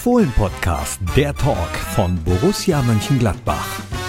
Fohlen-Podcast, der Talk von Borussia Mönchengladbach.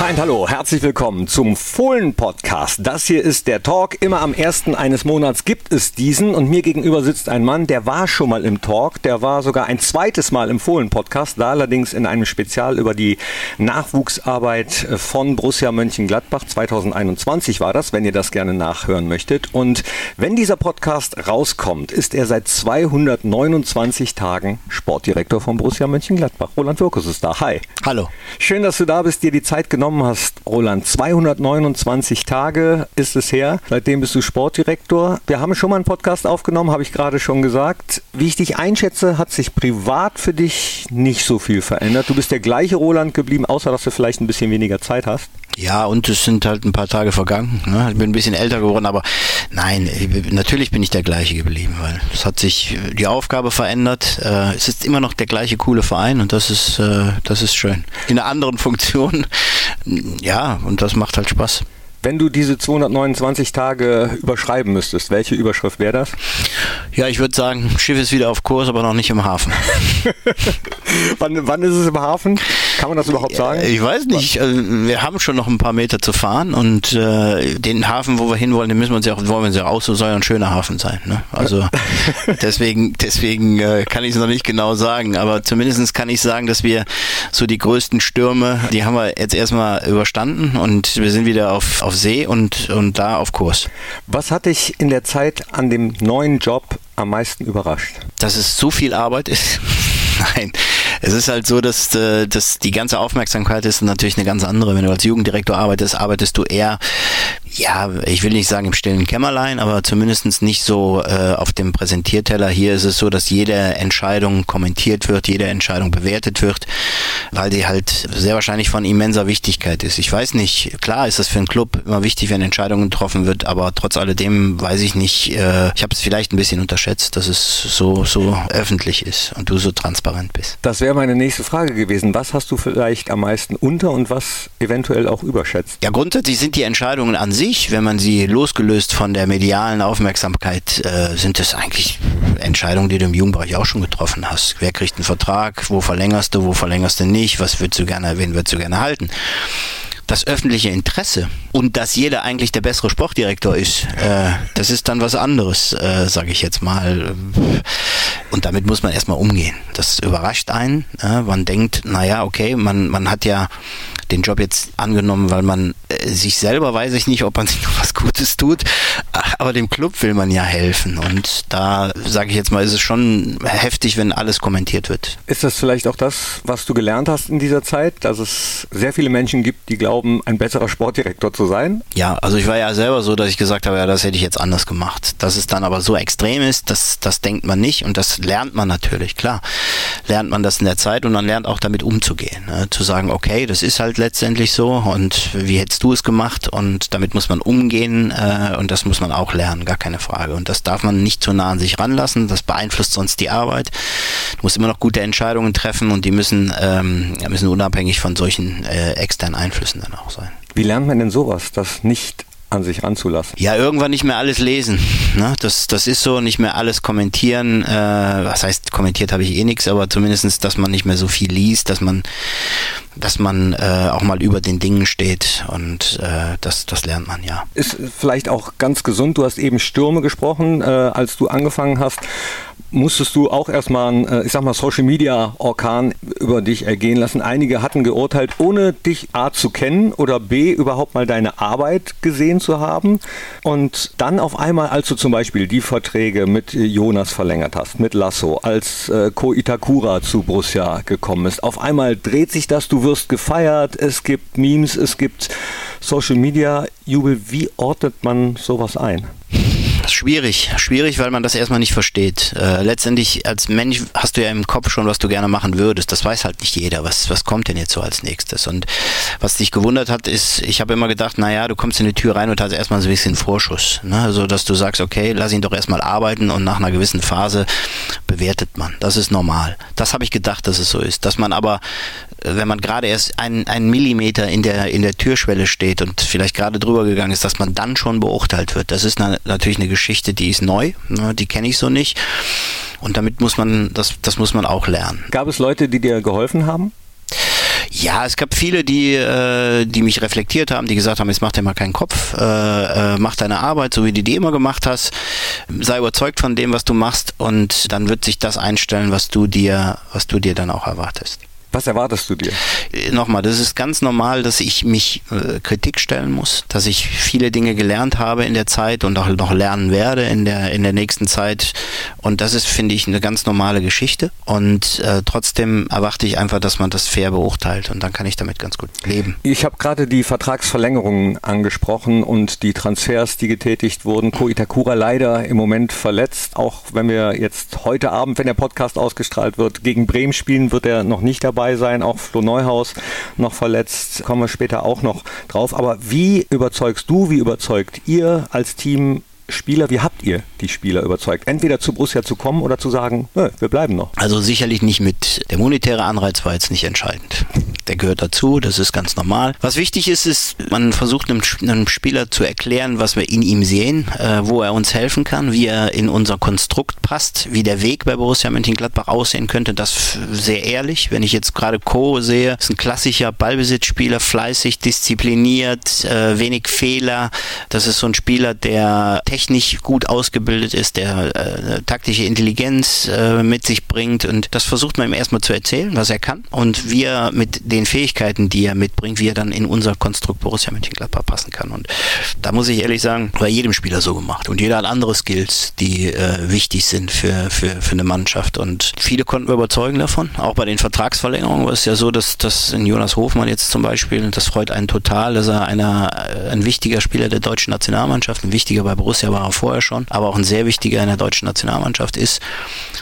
Hi und hallo, herzlich willkommen zum Fohlen-Podcast. Das hier ist der Talk. Immer am ersten eines Monats gibt es diesen und mir gegenüber sitzt ein Mann, der war schon mal im Talk, der war sogar ein zweites Mal im Fohlen-Podcast, da allerdings in einem Spezial über die Nachwuchsarbeit von Borussia Mönchengladbach. 2021 war das, wenn ihr das gerne nachhören möchtet. Und wenn dieser Podcast rauskommt, ist er seit 229 Tagen Sportdirektor von Borussia Mönchengladbach. Roland Wirkus ist da. Hi. Hallo. Schön, dass du da bist, dir die Zeit genommen genommen hast, Roland. 229 Tage ist es her. Seitdem bist du Sportdirektor. Wir haben schon mal einen Podcast aufgenommen, habe ich gerade schon gesagt. Wie ich dich einschätze, hat sich privat für dich nicht so viel verändert. Du bist der gleiche Roland geblieben, außer dass du vielleicht ein bisschen weniger Zeit hast. Ja, und es sind halt ein paar Tage vergangen. Ne? Ich bin ein bisschen älter geworden, aber nein, natürlich bin ich der gleiche geblieben, weil es hat sich die Aufgabe verändert. Äh, es ist immer noch der gleiche coole Verein und das ist, äh, das ist schön. In einer anderen Funktion, ja, und das macht halt Spaß. Wenn du diese 229 Tage überschreiben müsstest, welche Überschrift wäre das? Ja, ich würde sagen, Schiff ist wieder auf Kurs, aber noch nicht im Hafen. wann, wann, ist es im Hafen? Kann man das überhaupt sagen? Ich weiß nicht. Also, wir haben schon noch ein paar Meter zu fahren und äh, den Hafen, wo wir hinwollen, den müssen wir uns ja auch, wollen wir uns ja auch so soll ein schöner Hafen sein. Ne? Also deswegen, deswegen äh, kann ich es noch nicht genau sagen, aber zumindest kann ich sagen, dass wir so die größten Stürme, die haben wir jetzt erstmal überstanden und wir sind wieder auf auf See und, und da auf Kurs. Was hat dich in der Zeit an dem neuen Job am meisten überrascht? Dass es so viel Arbeit ist. Nein, es ist halt so, dass, äh, dass die ganze Aufmerksamkeit ist natürlich eine ganz andere. Wenn du als Jugenddirektor arbeitest, arbeitest du eher, ja, ich will nicht sagen im stillen Kämmerlein, aber zumindest nicht so äh, auf dem Präsentierteller. Hier ist es so, dass jede Entscheidung kommentiert wird, jede Entscheidung bewertet wird, weil die halt sehr wahrscheinlich von immenser Wichtigkeit ist. Ich weiß nicht, klar ist das für einen Club immer wichtig, wenn Entscheidungen getroffen wird, aber trotz alledem weiß ich nicht, äh, ich habe es vielleicht ein bisschen unterschätzt, dass es so, so öffentlich ist und du so transparent bist. Das wäre meine nächste Frage gewesen. Was hast du vielleicht am meisten unter und was eventuell auch überschätzt? Ja, grundsätzlich sind die Entscheidungen an sich, wenn man sie losgelöst von der medialen Aufmerksamkeit, äh, sind es eigentlich Entscheidungen, die du im Jugendbereich auch schon getroffen hast. Wer kriegt einen Vertrag? Wo verlängerst du? Wo verlängerst du nicht? Was würdest du gerne, wen würdest du gerne halten? Das öffentliche Interesse und dass jeder eigentlich der bessere Sportdirektor ist, äh, das ist dann was anderes, äh, sage ich jetzt mal. Und damit muss man erstmal umgehen. Das überrascht einen. Äh, man denkt, naja, okay, man, man hat ja den Job jetzt angenommen, weil man äh, sich selber weiß ich nicht, ob man sich noch was Gutes tut, aber dem Club will man ja helfen. Und da sage ich jetzt mal, ist es schon heftig, wenn alles kommentiert wird. Ist das vielleicht auch das, was du gelernt hast in dieser Zeit, dass es sehr viele Menschen gibt, die glauben, ein besserer Sportdirektor zu sein? Ja, also ich war ja selber so, dass ich gesagt habe, ja, das hätte ich jetzt anders gemacht. Dass es dann aber so extrem ist, das, das denkt man nicht und das lernt man natürlich, klar. Lernt man das in der Zeit und man lernt auch damit umzugehen. Ne? Zu sagen, okay, das ist halt letztendlich so und wie hättest du es gemacht und damit muss man umgehen äh, und das muss man auch lernen, gar keine Frage. Und das darf man nicht zu nah an sich ranlassen, das beeinflusst sonst die Arbeit. Du musst immer noch gute Entscheidungen treffen und die müssen, ähm, müssen unabhängig von solchen äh, externen Einflüssen dann auch sein. Wie lernt man denn sowas, das nicht an sich ranzulassen. Ja, irgendwann nicht mehr alles lesen. Ne? Das, das ist so, nicht mehr alles kommentieren. Äh, was heißt, kommentiert habe ich eh nichts, aber zumindestens, dass man nicht mehr so viel liest, dass man, dass man äh, auch mal über den Dingen steht und äh, das, das lernt man ja. Ist vielleicht auch ganz gesund. Du hast eben Stürme gesprochen, äh, als du angefangen hast musstest du auch erstmal einen, äh, ich sag mal, Social Media Orkan über dich ergehen lassen. Einige hatten geurteilt, ohne dich A zu kennen oder B überhaupt mal deine Arbeit gesehen zu haben. Und dann auf einmal, als du zum Beispiel die Verträge mit Jonas verlängert hast, mit Lasso, als äh, Ko Itakura zu Borussia gekommen ist, auf einmal dreht sich das, du wirst gefeiert, es gibt Memes, es gibt Social Media Jubel. Wie ordnet man sowas ein? Schwierig, schwierig, weil man das erstmal nicht versteht. Äh, letztendlich als Mensch hast du ja im Kopf schon, was du gerne machen würdest. Das weiß halt nicht jeder. Was, was kommt denn jetzt so als nächstes? Und was dich gewundert hat, ist, ich habe immer gedacht, naja, du kommst in die Tür rein und hast erstmal so ein bisschen Vorschuss. Ne? Also, dass du sagst, okay, lass ihn doch erstmal arbeiten und nach einer gewissen Phase bewertet man. Das ist normal. Das habe ich gedacht, dass es so ist. Dass man aber, wenn man gerade erst einen, einen Millimeter in der, in der Türschwelle steht und vielleicht gerade drüber gegangen ist, dass man dann schon beurteilt wird. Das ist na, natürlich eine Geschichte, die ist neu, ne, die kenne ich so nicht. Und damit muss man, das, das muss man auch lernen. Gab es Leute, die dir geholfen haben? Ja, es gab viele, die, äh, die mich reflektiert haben, die gesagt haben, jetzt mach dir mal keinen Kopf, äh, äh, mach deine Arbeit, so wie du die immer gemacht hast, sei überzeugt von dem, was du machst und dann wird sich das einstellen, was du dir, was du dir dann auch erwartest. Was erwartest du dir? Äh, nochmal, das ist ganz normal, dass ich mich äh, Kritik stellen muss, dass ich viele Dinge gelernt habe in der Zeit und auch noch lernen werde in der, in der nächsten Zeit. Und das ist, finde ich, eine ganz normale Geschichte. Und äh, trotzdem erwarte ich einfach, dass man das fair beurteilt und dann kann ich damit ganz gut leben. Ich habe gerade die Vertragsverlängerungen angesprochen und die Transfers, die getätigt wurden. Ko Itakura leider im Moment verletzt. Auch wenn wir jetzt heute Abend, wenn der Podcast ausgestrahlt wird, gegen Bremen spielen, wird er noch nicht dabei dabei sein, auch Flo Neuhaus noch verletzt, kommen wir später auch noch drauf. Aber wie überzeugst du, wie überzeugt ihr als Team Spieler, wie habt ihr die Spieler überzeugt? Entweder zu Borussia zu kommen oder zu sagen, nö, wir bleiben noch. Also sicherlich nicht mit, der monetäre Anreiz war jetzt nicht entscheidend. Der gehört dazu, das ist ganz normal. Was wichtig ist, ist, man versucht einem, Spieler zu erklären, was wir in ihm sehen, äh, wo er uns helfen kann, wie er in unser Konstrukt passt, wie der Weg bei Borussia Mönchengladbach aussehen könnte. Das sehr ehrlich. Wenn ich jetzt gerade Co sehe, ist ein klassischer Ballbesitzspieler, fleißig, diszipliniert, äh, wenig Fehler. Das ist so ein Spieler, der technisch gut ausgebildet ist, der äh, taktische Intelligenz äh, mit sich bringt. Und das versucht man ihm erstmal zu erzählen, was er kann. Und wie er mit den Fähigkeiten, die er mitbringt, wie er dann in unser Konstrukt Borussia Mönchengladbach passen kann. Und da muss ich ehrlich sagen, bei jedem Spieler so gemacht. Und jeder hat andere Skills, die äh, wichtig sind für, für, für eine Mannschaft. Und viele konnten wir überzeugen davon, auch bei den Vertragsverlängerungen war es ja so, dass, dass in Jonas Hofmann jetzt zum Beispiel, das freut einen total, dass er einer, äh, ein wichtiger Spieler der deutschen Nationalmannschaft, ein wichtiger bei Borussia Borussia war er vorher schon, aber auch ein sehr wichtiger in der deutschen Nationalmannschaft ist.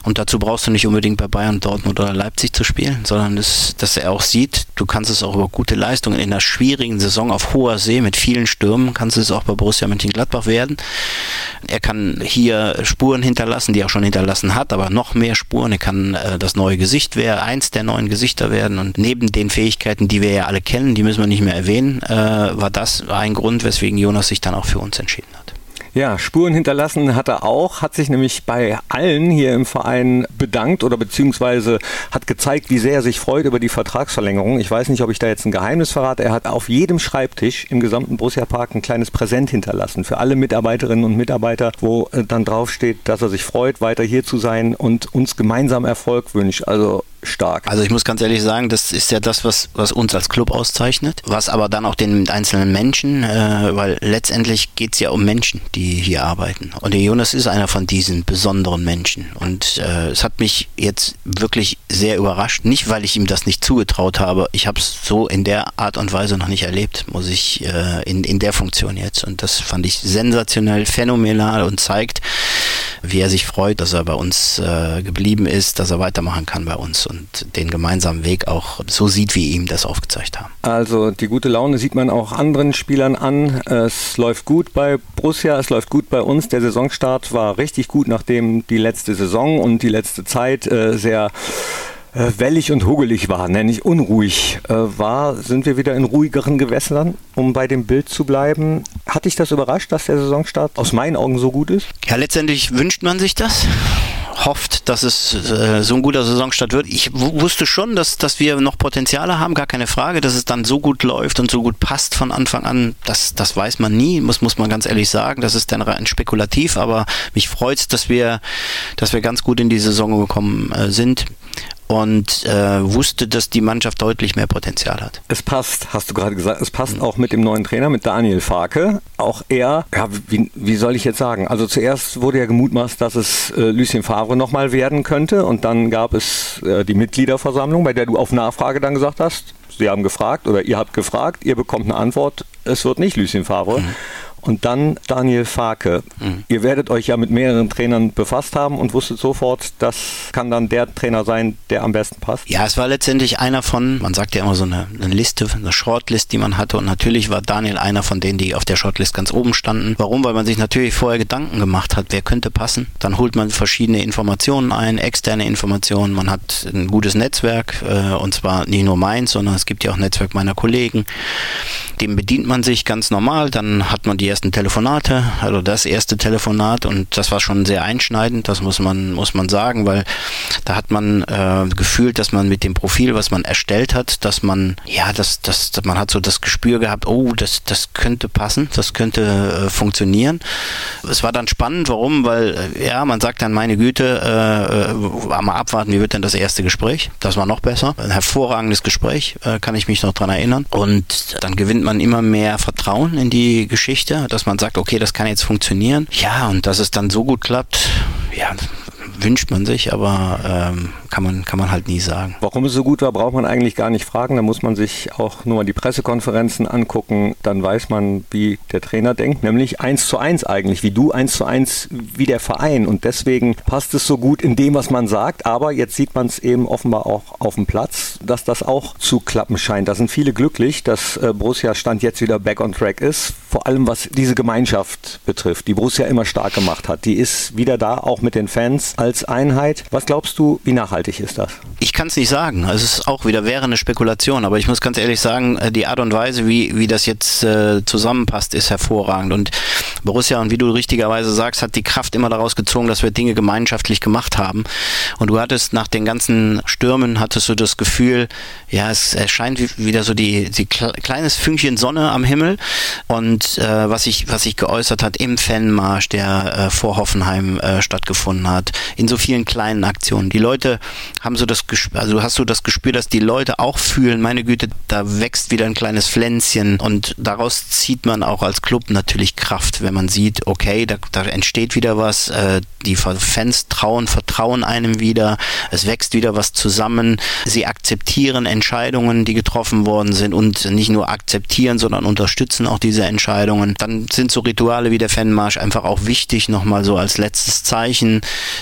Und dazu brauchst du nicht unbedingt bei Bayern, Dortmund oder Leipzig zu spielen, sondern das, dass er auch sieht, du kannst es auch über gute Leistungen in einer schwierigen Saison auf hoher See mit vielen Stürmen, kannst es auch bei Borussia Mönchengladbach werden. Er kann hier Spuren hinterlassen, die er auch schon hinterlassen hat, aber noch mehr Spuren. Er kann äh, das neue Gesicht werden, eins der neuen Gesichter werden. Und neben den Fähigkeiten, die wir ja alle kennen, die müssen wir nicht mehr erwähnen, äh, war das ein Grund, weswegen Jonas sich dann auch für uns entschieden hat. Ja, Spuren hinterlassen hat er auch, hat sich nämlich bei allen hier im Verein bedankt oder beziehungsweise hat gezeigt, wie sehr er sich freut über die Vertragsverlängerung. Ich weiß nicht, ob ich da jetzt ein Geheimnis verrate. Er hat auf jedem Schreibtisch im gesamten Borussia Park ein kleines Präsent hinterlassen für alle Mitarbeiterinnen und Mitarbeiter, wo äh, dann draufsteht, dass er sich freut, weiter hier zu sein und uns gemeinsam Erfolg wünscht. Also stark. Also ich muss ganz ehrlich sagen, das ist ja das, was, was uns als Club auszeichnet, was aber dann auch den einzelnen Menschen, äh, weil letztendlich geht es ja um Menschen, die hier arbeiten. Und der Jonas ist einer von diesen besonderen Menschen. Und äh, es hat mich jetzt wirklich sehr überrascht. Nicht, weil ich ihm das nicht zugetraut habe. Ich habe es so in der Art und Weise noch nicht erlebt, muss ich äh, in, in der Funktion jetzt. Und das fand ich sensationell, phänomenal und zeigt, wie er sich freut, dass er bei uns äh, geblieben ist, dass er weitermachen kann bei uns und den gemeinsamen Weg auch so sieht, wie ihm das aufgezeigt haben. Also die gute Laune sieht man auch anderen Spielern an. Es läuft gut bei Borussia, es läuft gut bei uns. Der Saisonstart war richtig gut, nachdem die letzte Saison und die letzte Zeit äh, sehr äh, wellig und hugelig war, nenne ich unruhig äh, war, sind wir wieder in ruhigeren Gewässern, um bei dem Bild zu bleiben. Hat dich das überrascht, dass der Saisonstart aus meinen Augen so gut ist? Ja, letztendlich wünscht man sich das hofft, dass es äh, so ein guter Saisonstart wird. Ich wusste schon, dass, dass wir noch Potenziale haben, gar keine Frage, dass es dann so gut läuft und so gut passt von Anfang an, das, das weiß man nie, muss, muss man ganz ehrlich sagen. Das ist dann rein spekulativ, aber mich freut es, dass wir, dass wir ganz gut in die Saison gekommen äh, sind und äh, wusste, dass die Mannschaft deutlich mehr Potenzial hat. Es passt, hast du gerade gesagt, es passt mhm. auch mit dem neuen Trainer, mit Daniel Farke. Auch er, ja, wie, wie soll ich jetzt sagen? Also zuerst wurde ja gemutmaßt, dass es äh, Lucien Favre nochmal werden könnte und dann gab es äh, die Mitgliederversammlung, bei der du auf Nachfrage dann gesagt hast, Sie haben gefragt oder ihr habt gefragt, ihr bekommt eine Antwort, es wird nicht Lucien Favre. Mhm. Und dann Daniel Farke. Mhm. Ihr werdet euch ja mit mehreren Trainern befasst haben und wusstet sofort, das kann dann der Trainer sein, der am besten passt. Ja, es war letztendlich einer von, man sagt ja immer so eine, eine Liste, eine Shortlist, die man hatte. Und natürlich war Daniel einer von denen, die auf der Shortlist ganz oben standen. Warum? Weil man sich natürlich vorher Gedanken gemacht hat, wer könnte passen. Dann holt man verschiedene Informationen ein, externe Informationen. Man hat ein gutes Netzwerk, äh, und zwar nicht nur meins, sondern es Es gibt ja auch ein Netzwerk meiner Kollegen. Dem bedient man sich ganz normal. Dann hat man die ersten Telefonate, also das erste Telefonat und das war schon sehr einschneidend. Das muss man muss man sagen, weil da hat man äh, gefühlt, dass man mit dem Profil, was man erstellt hat, dass man ja, das das man hat so das Gespür gehabt. Oh, das das könnte passen, das könnte äh, funktionieren. Es war dann spannend. Warum? Weil äh, ja, man sagt dann meine Güte, äh, äh, mal abwarten, wie wird denn das erste Gespräch? Das war noch besser. Ein hervorragendes Gespräch, äh, kann ich mich noch dran erinnern. Und dann gewinnt man immer mehr Vertrauen in die Geschichte, dass man sagt, okay, das kann jetzt funktionieren. Ja, und dass es dann so gut klappt, ja, wünscht man sich, aber ähm, kann, man, kann man halt nie sagen. Warum es so gut war, braucht man eigentlich gar nicht fragen. Da muss man sich auch nur die Pressekonferenzen angucken. Dann weiß man, wie der Trainer denkt, nämlich eins zu eins eigentlich, wie du eins zu eins, wie der Verein. Und deswegen passt es so gut in dem, was man sagt. Aber jetzt sieht man es eben offenbar auch auf dem Platz, dass das auch zu klappen scheint. Da sind viele glücklich, dass äh, Borussia Stand jetzt wieder back on track ist. Vor allem was diese Gemeinschaft betrifft, die Borussia immer stark gemacht hat. Die ist wieder da, auch mit den Fans als Einheit. Was glaubst du, wie nachhaltig ist das? Ich kann es nicht sagen. Also es ist auch wieder wäre eine Spekulation, aber ich muss ganz ehrlich sagen, äh, die Art und Weise, wie, wie das jetzt äh, zusammenpasst, ist hervorragend. Und Borussia, und wie du richtigerweise sagst, hat die Kraft immer daraus gezogen, dass wir Dinge gemeinschaftlich gemacht haben. Und du hattest nach den ganzen Stürmen, hattest du das Gefühl, ja, es erscheint wieder so die, die kleines Fünkchen Sonne am Himmel. Und äh, was sich was ich geäußert hat im Fanmarsch, der äh, vor Hoffenheim äh, stattgefunden hat, in so vielen kleinen Aktionen. Die Leute haben so das Gespür, also hast du das Gespür, dass die Leute auch fühlen, meine Güte, da wächst wieder ein kleines Pflänzchen und daraus zieht man auch als Club natürlich Kraft, wenn man sieht, okay, da, da entsteht wieder was, äh, die Fans trauen, vertrauen einem wieder, es wächst wieder was zusammen, sie akzeptieren Entscheidungen, die getroffen worden sind und nicht nur akzeptieren, sondern unterstützen auch diese Entscheidungen. Dann sind so Rituale wie der Fanmarsch einfach auch wichtig, nochmal so als letztes Zeichen.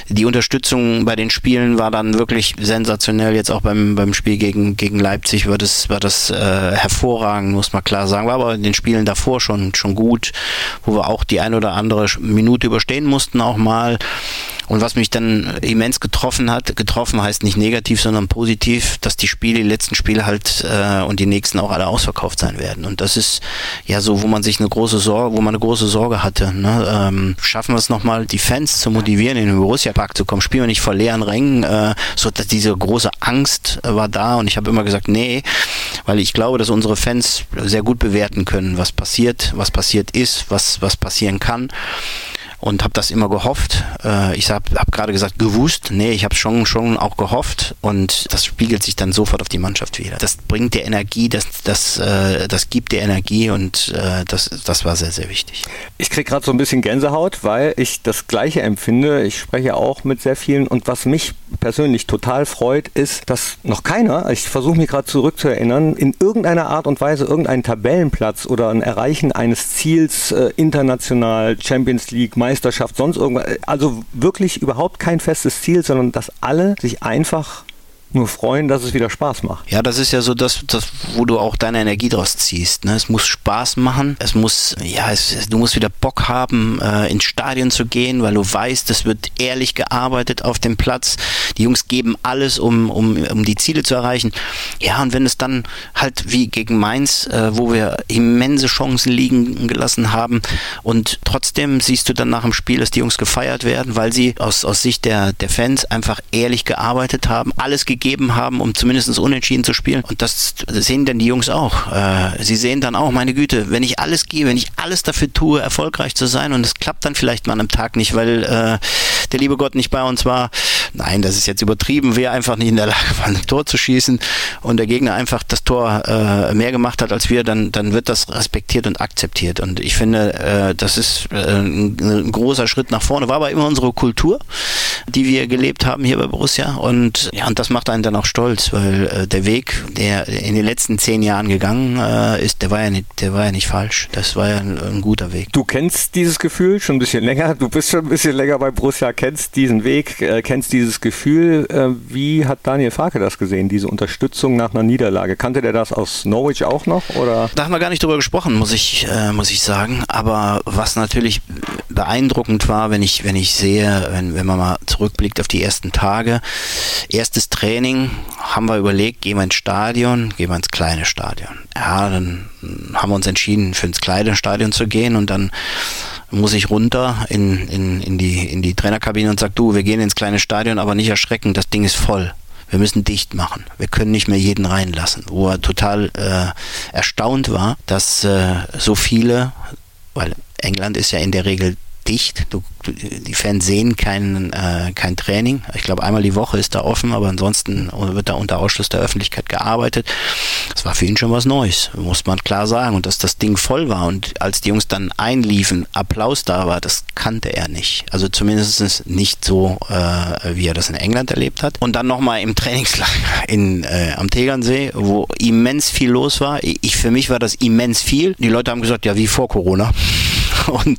Die Unterstützung bei den Spielen war dann wirklich sensationell. Jetzt auch beim, beim Spiel gegen, gegen Leipzig war das, war das äh, hervorragend, muss man klar sagen. War aber in den Spielen davor schon, schon gut, wo wir auch die ein oder andere Minute überstehen mussten auch mal. Und was mich dann immens getroffen hat, getroffen heißt nicht negativ, sondern positiv, dass die Spiele, die letzten Spiele halt äh, und die nächsten auch alle ausverkauft sein werden. Und das ist ja so, wo man sich eine große Sorge, wo man eine große Sorge hatte. Ne? Ähm, schaffen wir es nochmal, die Fans zu motivieren, in den Borussia-Park zu kommen? Spielen wir nicht vor leeren Rängen? Äh, so dass diese große Angst äh, war da und ich habe immer gesagt, nee, weil ich glaube, dass unsere Fans sehr gut bewerten können, was passiert, was passiert ist, was, was passieren kann und habe das immer gehofft. Äh, ich habe hab gerade gesagt, gewusst. Nee, ich habe schon, schon auch gehofft und das spiegelt sich dann sofort auf die Mannschaft wieder. Das bringt dir Energie, das, das, äh, das gibt dir Energie und äh, das, das war sehr, sehr wichtig. Ich kriege gerade so ein bisschen Gänsehaut, weil ich das Gleiche empfinde. Ich spreche auch mit sehr vielen und was mich persönlich total freut, ist, dass noch keiner, ich versuche mich gerade zurückzuerinnern, in irgendeiner Art und Weise irgendeinen Tabellenplatz oder ein Erreichen eines Ziels äh, international, Champions League, Meisterschaft, Meisterschaft, sonst irgendwas. Also wirklich überhaupt kein festes Ziel, sondern dass alle sich einfach nur freuen, dass es wieder Spaß macht. Ja, das ist ja so das, das wo du auch deine Energie draus ziehst. Ne? Es muss Spaß machen. Es muss, ja, es, du musst wieder Bock haben, äh, ins Stadion zu gehen, weil du weißt, es wird ehrlich gearbeitet auf dem Platz. Die Jungs geben alles, um, um, um die Ziele zu erreichen. Ja, und wenn es dann halt wie gegen Mainz, äh, wo wir immense Chancen liegen gelassen haben und trotzdem siehst du dann nach dem Spiel, dass die Jungs gefeiert werden, weil sie aus, aus Sicht der, der Fans einfach ehrlich gearbeitet haben, alles gegeben gegeben haben, um zumindest unentschieden zu spielen. Und das sehen dann die Jungs auch. Äh, sie sehen dann auch, meine Güte, wenn ich alles gebe, wenn ich alles dafür tue, erfolgreich zu sein und es klappt dann vielleicht mal einem Tag nicht, weil äh, der liebe Gott nicht bei uns war. Nein, das ist jetzt übertrieben, wir einfach nicht in der Lage waren, ein Tor zu schießen und der Gegner einfach das Tor äh, mehr gemacht hat als wir, dann, dann wird das respektiert und akzeptiert. Und ich finde, das ist ein, ein, großer Schritt nach vorne. War aber immer unsere Kultur, die wir gelebt haben hier bei Borussia. Und ja, und das macht einen dann auch stolz, weil äh, der Weg, der in den letzten zehn Jahren gegangen äh, ist, der war ja nicht, der war ja nicht falsch. Das war ja ein, ein, guter Weg. Du kennst dieses Gefühl schon ein bisschen länger. Du bist schon ein bisschen länger bei Borussia, kennst diesen Weg, äh, kennst dieses Gefühl. Äh, wie hat Daniel Farke das gesehen, diese Unterstützung nach einer Niederlage? Kannte der das aus Norwich auch noch? Oder? Da haben wir gar nicht drüber gesprochen, muss ich, äh, muss ich sagen. Aber was natürlich beeindruckend war, wenn ich, wenn ich sehe, wenn, wenn man mal zurückblickt auf die ersten Tage. Erstes Training haben wir überlegt, gehen wir ins Stadion, gehen wir ins kleine Stadion. Ja, dann haben wir uns entschieden, für ins kleine Stadion zu gehen und dann muss ich runter in, in, in, die, in die Trainerkabine und sag, du, wir gehen ins kleine Stadion, aber nicht erschrecken, das Ding ist voll. Wir müssen dicht machen. Wir können nicht mehr jeden reinlassen. Wo er total äh, erstaunt war, dass äh, so viele, weil England ist ja in der Regel dicht. Du, die Fans sehen kein, äh, kein Training. Ich glaube, einmal die Woche ist da offen, aber ansonsten wird da unter Ausschluss der Öffentlichkeit gearbeitet. Das war für ihn schon was Neues, muss man klar sagen. Und dass das Ding voll war und als die Jungs dann einliefen, Applaus da war, das kannte er nicht. Also zumindest nicht so, äh, wie er das in England erlebt hat. Und dann nochmal im Trainingslager in, äh, am Tegernsee, wo immens viel los war. Ich, für mich war das immens viel. Die Leute haben gesagt, ja, wie vor Corona. und,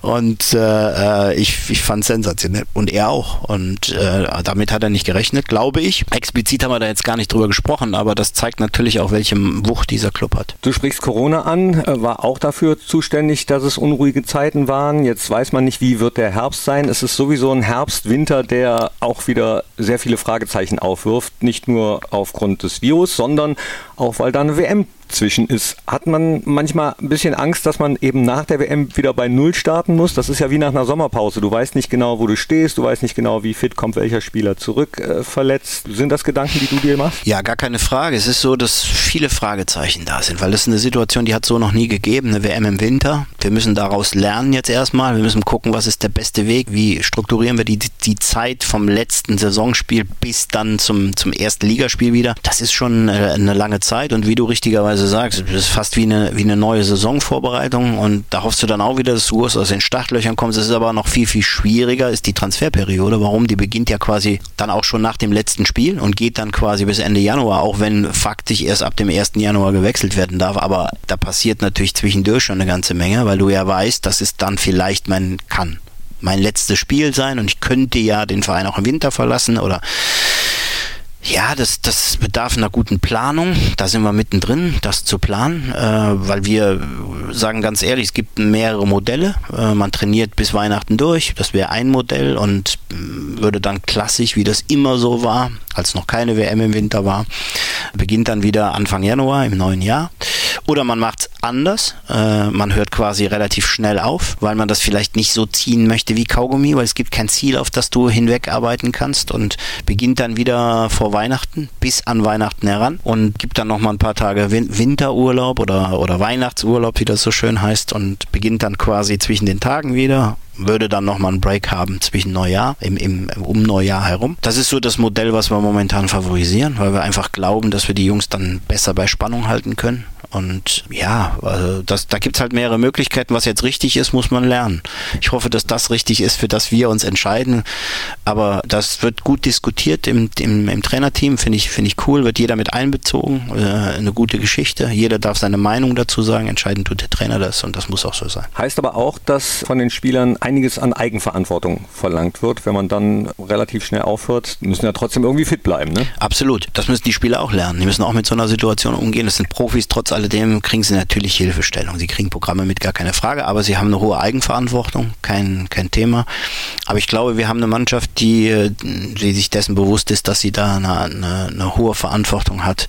und äh, ich, ich fand es sensationell. Und er auch. Und äh, damit hat er nicht gerechnet, glaube ich. Explizit haben wir da jetzt gar nicht drüber gesprochen, aber das zeigt natürlich auch, welche Wucht dieser Club hat. Du sprichst Corona an, äh, war auch dafür zuständig, dass es unruhige Zeiten waren. Jetzt weiß man nicht, wie wird der Herbst sein. Es ist sowieso ein Herbst, Winter, der auch wieder sehr viele Fragezeichen aufwirft. Nicht nur aufgrund des Virus, sondern auch weil da eine WM zwischen ist. Hat man manchmal ein bisschen Angst, dass man eben nach der WM wieder bei Null starten muss? Das ist ja wie nach einer Sommerpause. Du weißt nicht genau, wo du stehst, du weißt nicht genau, wie fit kommt welcher Spieler zurück äh, verletzt. Sind das Gedanken, die du dir machst? Ja, gar keine Frage. Es ist so, dass viele Fragezeichen da sind, weil das ist eine Situation, die hat so noch nie gegeben, eine WM im Winter. Wir müssen daraus lernen jetzt erstmal. Wir müssen gucken, was ist der beste Weg, wie strukturieren wir die, die Zeit vom letzten Saisonspiel bis dann zum, zum ersten Ligaspiel wieder. Das ist schon äh, eine lange Zeit und wie du richtigerweise teilweise sagst, das ist fast wie eine, wie eine neue Saisonvorbereitung und da hoffst du dann auch wieder, dass du aus den Startlöchern kommst. Es ist aber noch viel, viel schwieriger, ist die Transferperiode. Warum? Die beginnt ja quasi dann auch schon nach dem letzten Spiel und geht dann quasi bis Ende Januar, auch wenn faktisch erst ab dem 1. Januar gewechselt werden darf. Aber da passiert natürlich zwischendurch schon eine ganze Menge, weil du ja weißt, dass es dann vielleicht mein kann mein letztes Spiel sein und ich könnte ja den Verein auch im Winter verlassen oder ja, das, das bedarf einer guten Planung. Da sind wir mittendrin, das zu planen, äh, weil wir sagen ganz ehrlich, es gibt mehrere Modelle. Äh, man trainiert bis Weihnachten durch. Das wäre ein Modell und äh, würde dann klassisch, wie das immer so war, als noch keine WM im Winter war, beginnt dann wieder Anfang Januar im neuen Jahr. Oder man macht es anders. Äh, man hört quasi relativ schnell auf, weil man das vielleicht nicht so ziehen möchte wie Kaugummi, weil es gibt kein Ziel, auf das du hinwegarbeiten kannst und beginnt dann wieder vor Weihnachten bis an Weihnachten heran und gibt dann nochmal ein paar Tage Win Winterurlaub oder, oder Weihnachtsurlaub, wie das so schön heißt, und beginnt dann quasi zwischen den Tagen wieder würde dann nochmal einen Break haben zwischen Neujahr, im, im, um Neujahr herum. Das ist so das Modell, was wir momentan favorisieren, weil wir einfach glauben, dass wir die Jungs dann besser bei Spannung halten können. Und ja, also das, da gibt es halt mehrere Möglichkeiten. Was jetzt richtig ist, muss man lernen. Ich hoffe, dass das richtig ist, für das wir uns entscheiden. Aber das wird gut diskutiert im, im, im Trainerteam, finde ich, finde ich cool, wird jeder mit einbezogen. Äh, eine gute Geschichte. Jeder darf seine Meinung dazu sagen. Entscheidend tut der Trainer das und das muss auch so sein. Heißt aber auch, dass von den Spielern einiges an Eigenverantwortung verlangt wird. Wenn man dann relativ schnell aufhört, müssen ja trotzdem irgendwie fit bleiben. Ne? Absolut. Das müssen die Spieler auch lernen. Die müssen auch mit so einer Situation umgehen. Das sind Profis. Trotz alledem kriegen sie natürlich Hilfestellung. Sie kriegen Programme mit, gar keine Frage. Aber sie haben eine hohe Eigenverantwortung. Kein, kein Thema. Aber ich glaube, wir haben eine Mannschaft, die, die sich dessen bewusst ist, dass sie da eine, eine, eine hohe Verantwortung hat.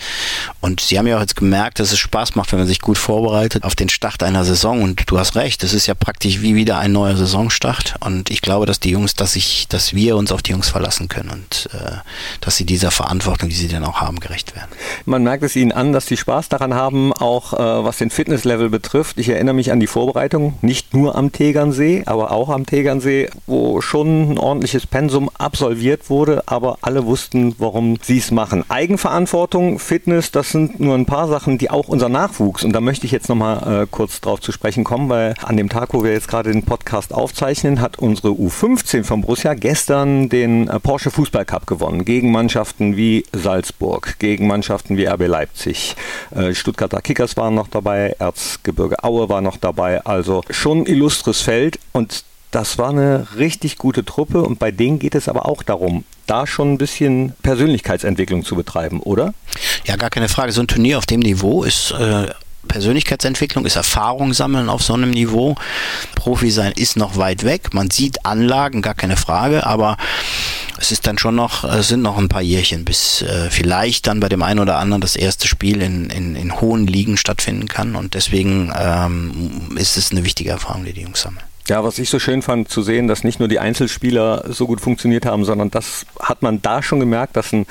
Und sie haben ja auch jetzt gemerkt, dass es Spaß macht, wenn man sich gut vorbereitet auf den Start einer Saison. Und du hast recht, das ist ja praktisch wie wieder ein neuer Saison Saisonstart und ich glaube, dass die Jungs, dass ich, dass wir uns auf die Jungs verlassen können und äh, dass sie dieser Verantwortung, die sie dann auch haben, gerecht werden. Man merkt es ihnen an, dass sie Spaß daran haben, auch äh, was den Fitnesslevel betrifft. Ich erinnere mich an die Vorbereitung, nicht nur am Tegernsee, aber auch am Tegernsee, wo schon ein ordentliches Pensum absolviert wurde, aber alle wussten, warum sie es machen. Eigenverantwortung, Fitness, das sind nur ein paar Sachen, die auch unser Nachwuchs, und da möchte ich jetzt nochmal äh, kurz drauf zu sprechen kommen, weil an dem Tag, wo wir jetzt gerade den Podcast aufzeichnen, hat unsere U15 von Borussia gestern den äh, Porsche Fußball Cup gewonnen. Gegen Mannschaften wie Salzburg, gegen Mannschaften wie RB Leipzig. Äh, Stuttgarter Kickers waren noch dabei, Erzgebirge Aue war noch dabei. Also schon illustres Feld und das war eine richtig gute Truppe und bei denen geht es aber auch darum, da schon ein bisschen Persönlichkeitsentwicklung zu betreiben, oder? Ja, gar keine Frage. So ein Turnier auf dem Niveau ist äh, Persönlichkeitsentwicklung, ist Erfahrung sammeln auf so einem Niveau. Profi sein ist noch weit weg. Man sieht Anlagen, gar keine Frage, aber es ist dann schon noch, es sind noch ein paar Jährchen, bis äh, vielleicht dann bei dem einen oder anderen das erste Spiel in, in, in hohen Ligen stattfinden kann. Und deswegen ähm, ist es eine wichtige Erfahrung, die die Jungs sammeln. Ja, was ich so schön fand zu sehen, dass nicht nur die Einzelspieler so gut funktioniert haben, sondern das hat man da schon gemerkt, dass ein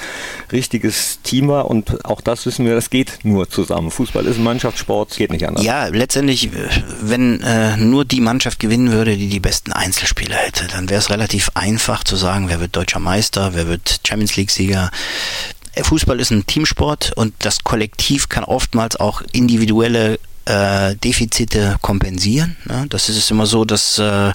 richtiges Team war und auch das wissen wir, das geht nur zusammen. Fußball ist ein Mannschaftssport, geht nicht anders. Ja, letztendlich, wenn äh, nur die Mannschaft gewinnen würde, die die besten Einzelspieler hätte, dann wäre es relativ einfach zu sagen, wer wird deutscher Meister, wer wird Champions League Sieger. Fußball ist ein Teamsport und das Kollektiv kann oftmals auch individuelle äh, Defizite kompensieren. Ne? Das ist es immer so, dass, äh,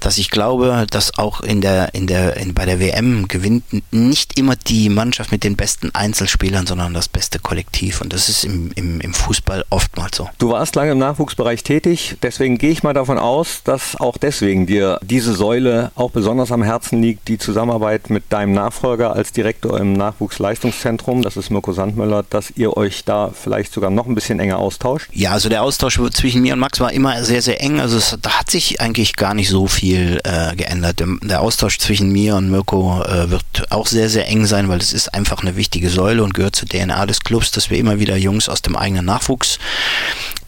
dass ich glaube, dass auch in der, in der, in, bei der WM gewinnt nicht immer die Mannschaft mit den besten Einzelspielern, sondern das beste Kollektiv. Und das ist im, im, im Fußball oftmals so. Du warst lange im Nachwuchsbereich tätig, deswegen gehe ich mal davon aus, dass auch deswegen dir diese Säule auch besonders am Herzen liegt, die Zusammenarbeit mit deinem Nachfolger als Direktor im Nachwuchsleistungszentrum, das ist Mirko Sandmöller, dass ihr euch da vielleicht sogar noch ein bisschen enger austauscht. Ja, also der Austausch zwischen mir und Max war immer sehr, sehr eng. Also es, da hat sich eigentlich gar nicht so viel äh, geändert. Der Austausch zwischen mir und Mirko äh, wird auch sehr, sehr eng sein, weil es ist einfach eine wichtige Säule und gehört zur DNA des Clubs, dass wir immer wieder Jungs aus dem eigenen Nachwuchs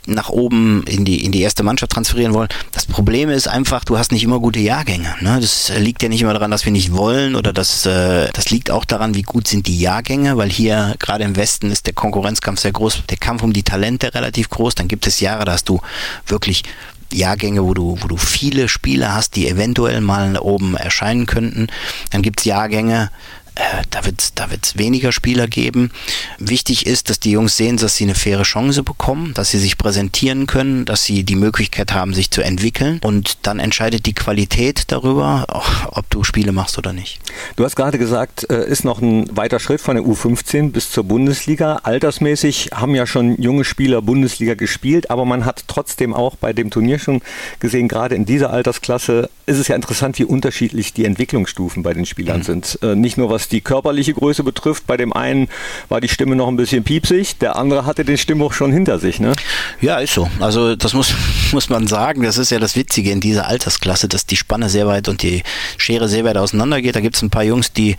nach oben in die, in die erste Mannschaft transferieren wollen. Das Problem ist einfach, du hast nicht immer gute Jahrgänge. Ne? Das liegt ja nicht immer daran, dass wir nicht wollen oder das, äh, das liegt auch daran, wie gut sind die Jahrgänge, weil hier gerade im Westen ist der Konkurrenzkampf sehr groß, der Kampf um die Talente relativ groß. Dann gibt es Jahre, da hast du wirklich Jahrgänge, wo du, wo du viele Spieler hast, die eventuell mal oben erscheinen könnten. Dann gibt es Jahrgänge, äh, da wird es da wird's weniger Spieler geben. Wichtig ist, dass die Jungs sehen, dass sie eine faire Chance bekommen, dass sie sich präsentieren können, dass sie die Möglichkeit haben, sich zu entwickeln. Und dann entscheidet die Qualität darüber, ob du Spiele machst oder nicht. Du hast gerade gesagt, äh, ist noch ein weiter Schritt von der U15 bis zur Bundesliga. Altersmäßig haben ja schon junge Spieler Bundesliga gespielt, aber man hat trotzdem auch bei dem Turnier schon gesehen, gerade in dieser Altersklasse ist es ja interessant, wie unterschiedlich die Entwicklungsstufen bei den Spielern mhm. sind. Äh, nicht nur was was die körperliche Größe betrifft. Bei dem einen war die Stimme noch ein bisschen piepsig, der andere hatte den Stimmbruch schon hinter sich. Ne? Ja, ist so. Also das muss, muss man sagen. Das ist ja das Witzige in dieser Altersklasse, dass die Spanne sehr weit und die Schere sehr weit auseinander geht. Da gibt es ein paar Jungs, die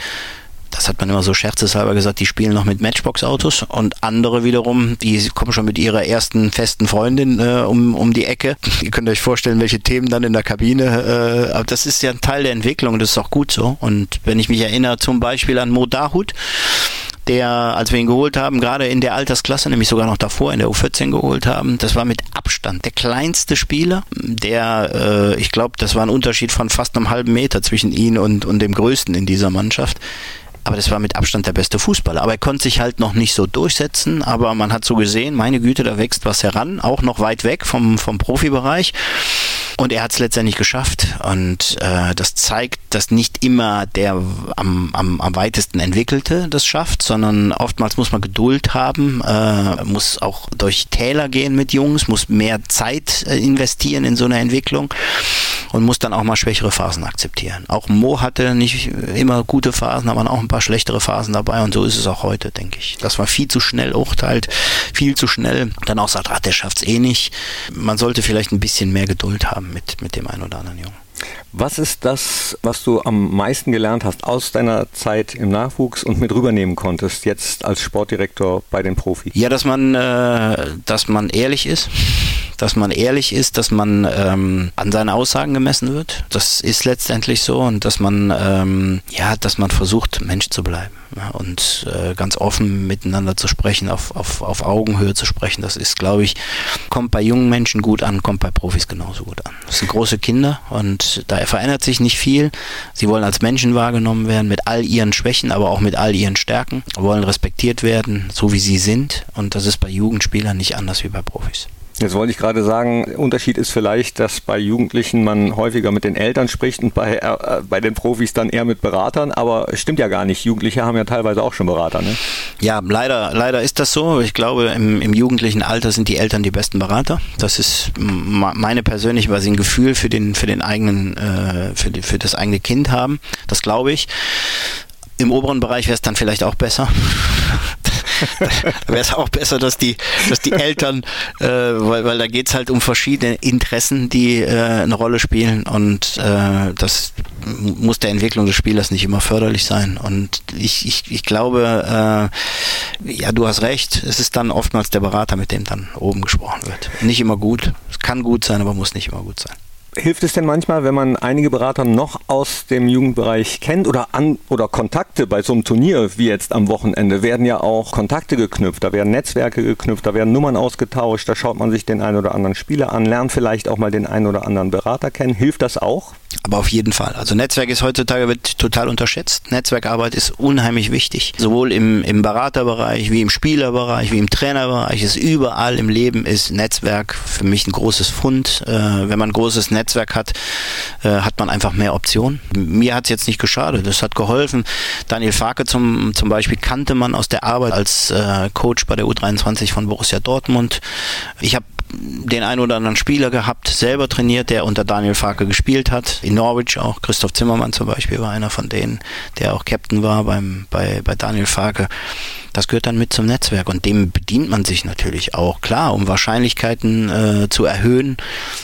das hat man immer so scherzeshalber gesagt, die spielen noch mit Matchbox-Autos und andere wiederum, die kommen schon mit ihrer ersten festen Freundin äh, um, um die Ecke. Ihr könnt euch vorstellen, welche Themen dann in der Kabine, äh, aber das ist ja ein Teil der Entwicklung das ist auch gut so. Und wenn ich mich erinnere zum Beispiel an Mo Dahut, der, als wir ihn geholt haben, gerade in der Altersklasse, nämlich sogar noch davor in der U14 geholt haben, das war mit Abstand der kleinste Spieler, der, äh, ich glaube, das war ein Unterschied von fast einem halben Meter zwischen ihm und, und dem Größten in dieser Mannschaft aber das war mit Abstand der beste Fußballer. Aber er konnte sich halt noch nicht so durchsetzen, aber man hat so gesehen, meine Güte, da wächst was heran, auch noch weit weg vom, vom Profibereich. Und er hat es letztendlich geschafft. Und äh, das zeigt, dass nicht immer der am, am, am weitesten Entwickelte das schafft, sondern oftmals muss man Geduld haben, äh, muss auch durch Täler gehen mit Jungs, muss mehr Zeit äh, investieren in so eine Entwicklung und muss dann auch mal schwächere Phasen akzeptieren. Auch Mo hatte nicht immer gute Phasen, aber auch ein paar schlechtere Phasen dabei und so ist es auch heute, denke ich. Das war viel zu schnell urteilt, viel zu schnell. Dann auch sagt, ah, der schafft's eh nicht. Man sollte vielleicht ein bisschen mehr Geduld haben mit, mit dem einen oder anderen Jungen. Was ist das, was du am meisten gelernt hast aus deiner Zeit im Nachwuchs und mit rübernehmen konntest, jetzt als Sportdirektor bei den Profis? Ja, dass man, äh, dass man ehrlich ist dass man ehrlich ist, dass man ähm, an seinen Aussagen gemessen wird. Das ist letztendlich so und dass man ähm, ja, dass man versucht, Mensch zu bleiben ja, und äh, ganz offen miteinander zu sprechen, auf, auf, auf Augenhöhe zu sprechen. Das ist, glaube ich, kommt bei jungen Menschen gut an, kommt bei Profis genauso gut an. Das sind große Kinder und da verändert sich nicht viel. Sie wollen als Menschen wahrgenommen werden mit all ihren Schwächen, aber auch mit all ihren Stärken, wollen respektiert werden, so wie sie sind und das ist bei Jugendspielern nicht anders wie bei Profis. Jetzt wollte ich gerade sagen, Unterschied ist vielleicht, dass bei Jugendlichen man häufiger mit den Eltern spricht und bei, äh, bei den Profis dann eher mit Beratern, aber es stimmt ja gar nicht. Jugendliche haben ja teilweise auch schon Berater, ne? Ja, leider, leider ist das so. Ich glaube, im, im jugendlichen Alter sind die Eltern die besten Berater. Das ist meine persönliche, weil sie ein Gefühl für den, für den eigenen, äh, für, die, für das eigene Kind haben. Das glaube ich. Im oberen Bereich wäre es dann vielleicht auch besser. wäre es auch besser, dass die, dass die Eltern, äh, weil, weil da geht es halt um verschiedene Interessen, die äh, eine Rolle spielen und äh, das muss der Entwicklung des Spielers nicht immer förderlich sein. Und ich, ich, ich glaube, äh, ja, du hast recht, es ist dann oftmals der Berater, mit dem dann oben gesprochen wird. Nicht immer gut. Es kann gut sein, aber muss nicht immer gut sein. Hilft es denn manchmal, wenn man einige Berater noch aus dem Jugendbereich kennt oder an oder Kontakte bei so einem Turnier wie jetzt am Wochenende werden ja auch Kontakte geknüpft, da werden Netzwerke geknüpft, da werden Nummern ausgetauscht, da schaut man sich den einen oder anderen Spieler an, lernt vielleicht auch mal den einen oder anderen Berater kennen. Hilft das auch? Aber auf jeden Fall. Also Netzwerk ist heutzutage wird total unterschätzt. Netzwerkarbeit ist unheimlich wichtig. Sowohl im, im Beraterbereich, wie im Spielerbereich, wie im Trainerbereich. Ist überall im Leben ist Netzwerk für mich ein großes Fund. Äh, wenn man ein großes Netzwerk hat, äh, hat man einfach mehr Optionen. Mir hat es jetzt nicht geschadet. Das hat geholfen. Daniel Farke zum, zum Beispiel kannte man aus der Arbeit als äh, Coach bei der U23 von Borussia Dortmund. Ich habe den einen oder anderen Spieler gehabt, selber trainiert, der unter Daniel Farke gespielt hat. In Norwich auch. Christoph Zimmermann zum Beispiel war einer von denen, der auch Captain war beim, bei, bei Daniel Farke. Das gehört dann mit zum Netzwerk und dem bedient man sich natürlich auch, klar, um Wahrscheinlichkeiten äh, zu erhöhen,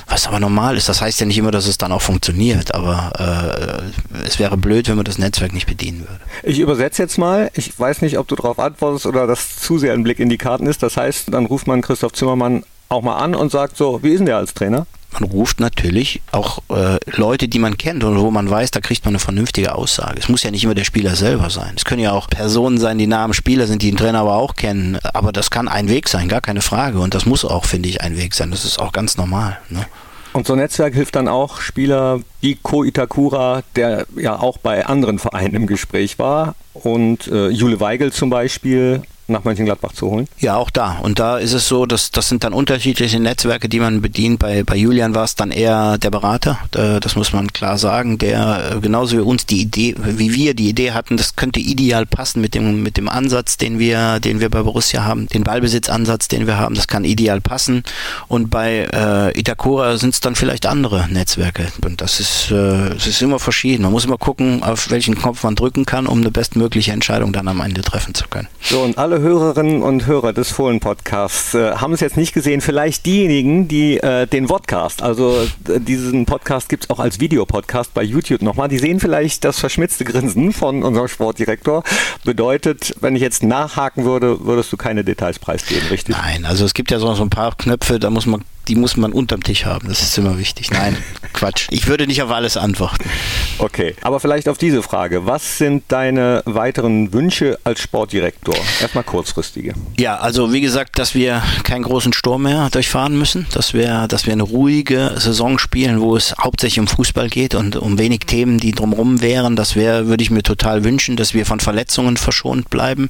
was aber normal ist. Das heißt ja nicht immer, dass es dann auch funktioniert, aber äh, es wäre blöd, wenn man das Netzwerk nicht bedienen würde. Ich übersetze jetzt mal, ich weiß nicht, ob du darauf antwortest oder das zu sehr ein Blick in die Karten ist. Das heißt, dann ruft man Christoph Zimmermann auch mal an und sagt so, wie ist denn der als Trainer? Man ruft natürlich auch äh, Leute, die man kennt und wo man weiß, da kriegt man eine vernünftige Aussage. Es muss ja nicht immer der Spieler selber sein. Es können ja auch Personen sein, die am Spieler sind, die den Trainer aber auch kennen. Aber das kann ein Weg sein, gar keine Frage. Und das muss auch, finde ich, ein Weg sein. Das ist auch ganz normal. Ne? Und so ein Netzwerk hilft dann auch Spieler wie Ko Itakura, der ja auch bei anderen Vereinen im Gespräch war, und äh, Jule Weigel zum Beispiel, nach Mönchengladbach zu holen? Ja, auch da. Und da ist es so, dass das sind dann unterschiedliche Netzwerke, die man bedient. Bei, bei Julian war es dann eher der Berater, das muss man klar sagen, der äh, genauso wie uns die Idee, wie wir die Idee hatten, das könnte ideal passen mit dem, mit dem Ansatz, den wir, den wir bei Borussia haben, den Ballbesitzansatz, den wir haben, das kann ideal passen. Und bei äh, Itakura sind es dann vielleicht andere Netzwerke. Und das ist, äh, das ist immer verschieden. Man muss immer gucken, auf welchen Knopf man drücken kann, um eine bestmögliche Entscheidung dann am Ende treffen zu können. So, und alle Hörerinnen und Hörer des Fohlen-Podcasts äh, haben es jetzt nicht gesehen. Vielleicht diejenigen, die äh, den Vodcast, also äh, diesen Podcast gibt es auch als Videopodcast bei YouTube nochmal, die sehen vielleicht das verschmitzte Grinsen von unserem Sportdirektor. Bedeutet, wenn ich jetzt nachhaken würde, würdest du keine Details preisgeben, richtig? Nein, also es gibt ja so ein paar Knöpfe, da muss man die muss man unterm Tisch haben. Das ist immer wichtig. Nein, Quatsch. Ich würde nicht auf alles antworten. Okay, aber vielleicht auf diese Frage. Was sind deine weiteren Wünsche als Sportdirektor? Erstmal kurzfristige. Ja, also wie gesagt, dass wir keinen großen Sturm mehr durchfahren müssen, dass wir, dass wir eine ruhige Saison spielen, wo es hauptsächlich um Fußball geht und um wenig Themen, die drumherum wären. Das wäre, würde ich mir total wünschen, dass wir von Verletzungen verschont bleiben.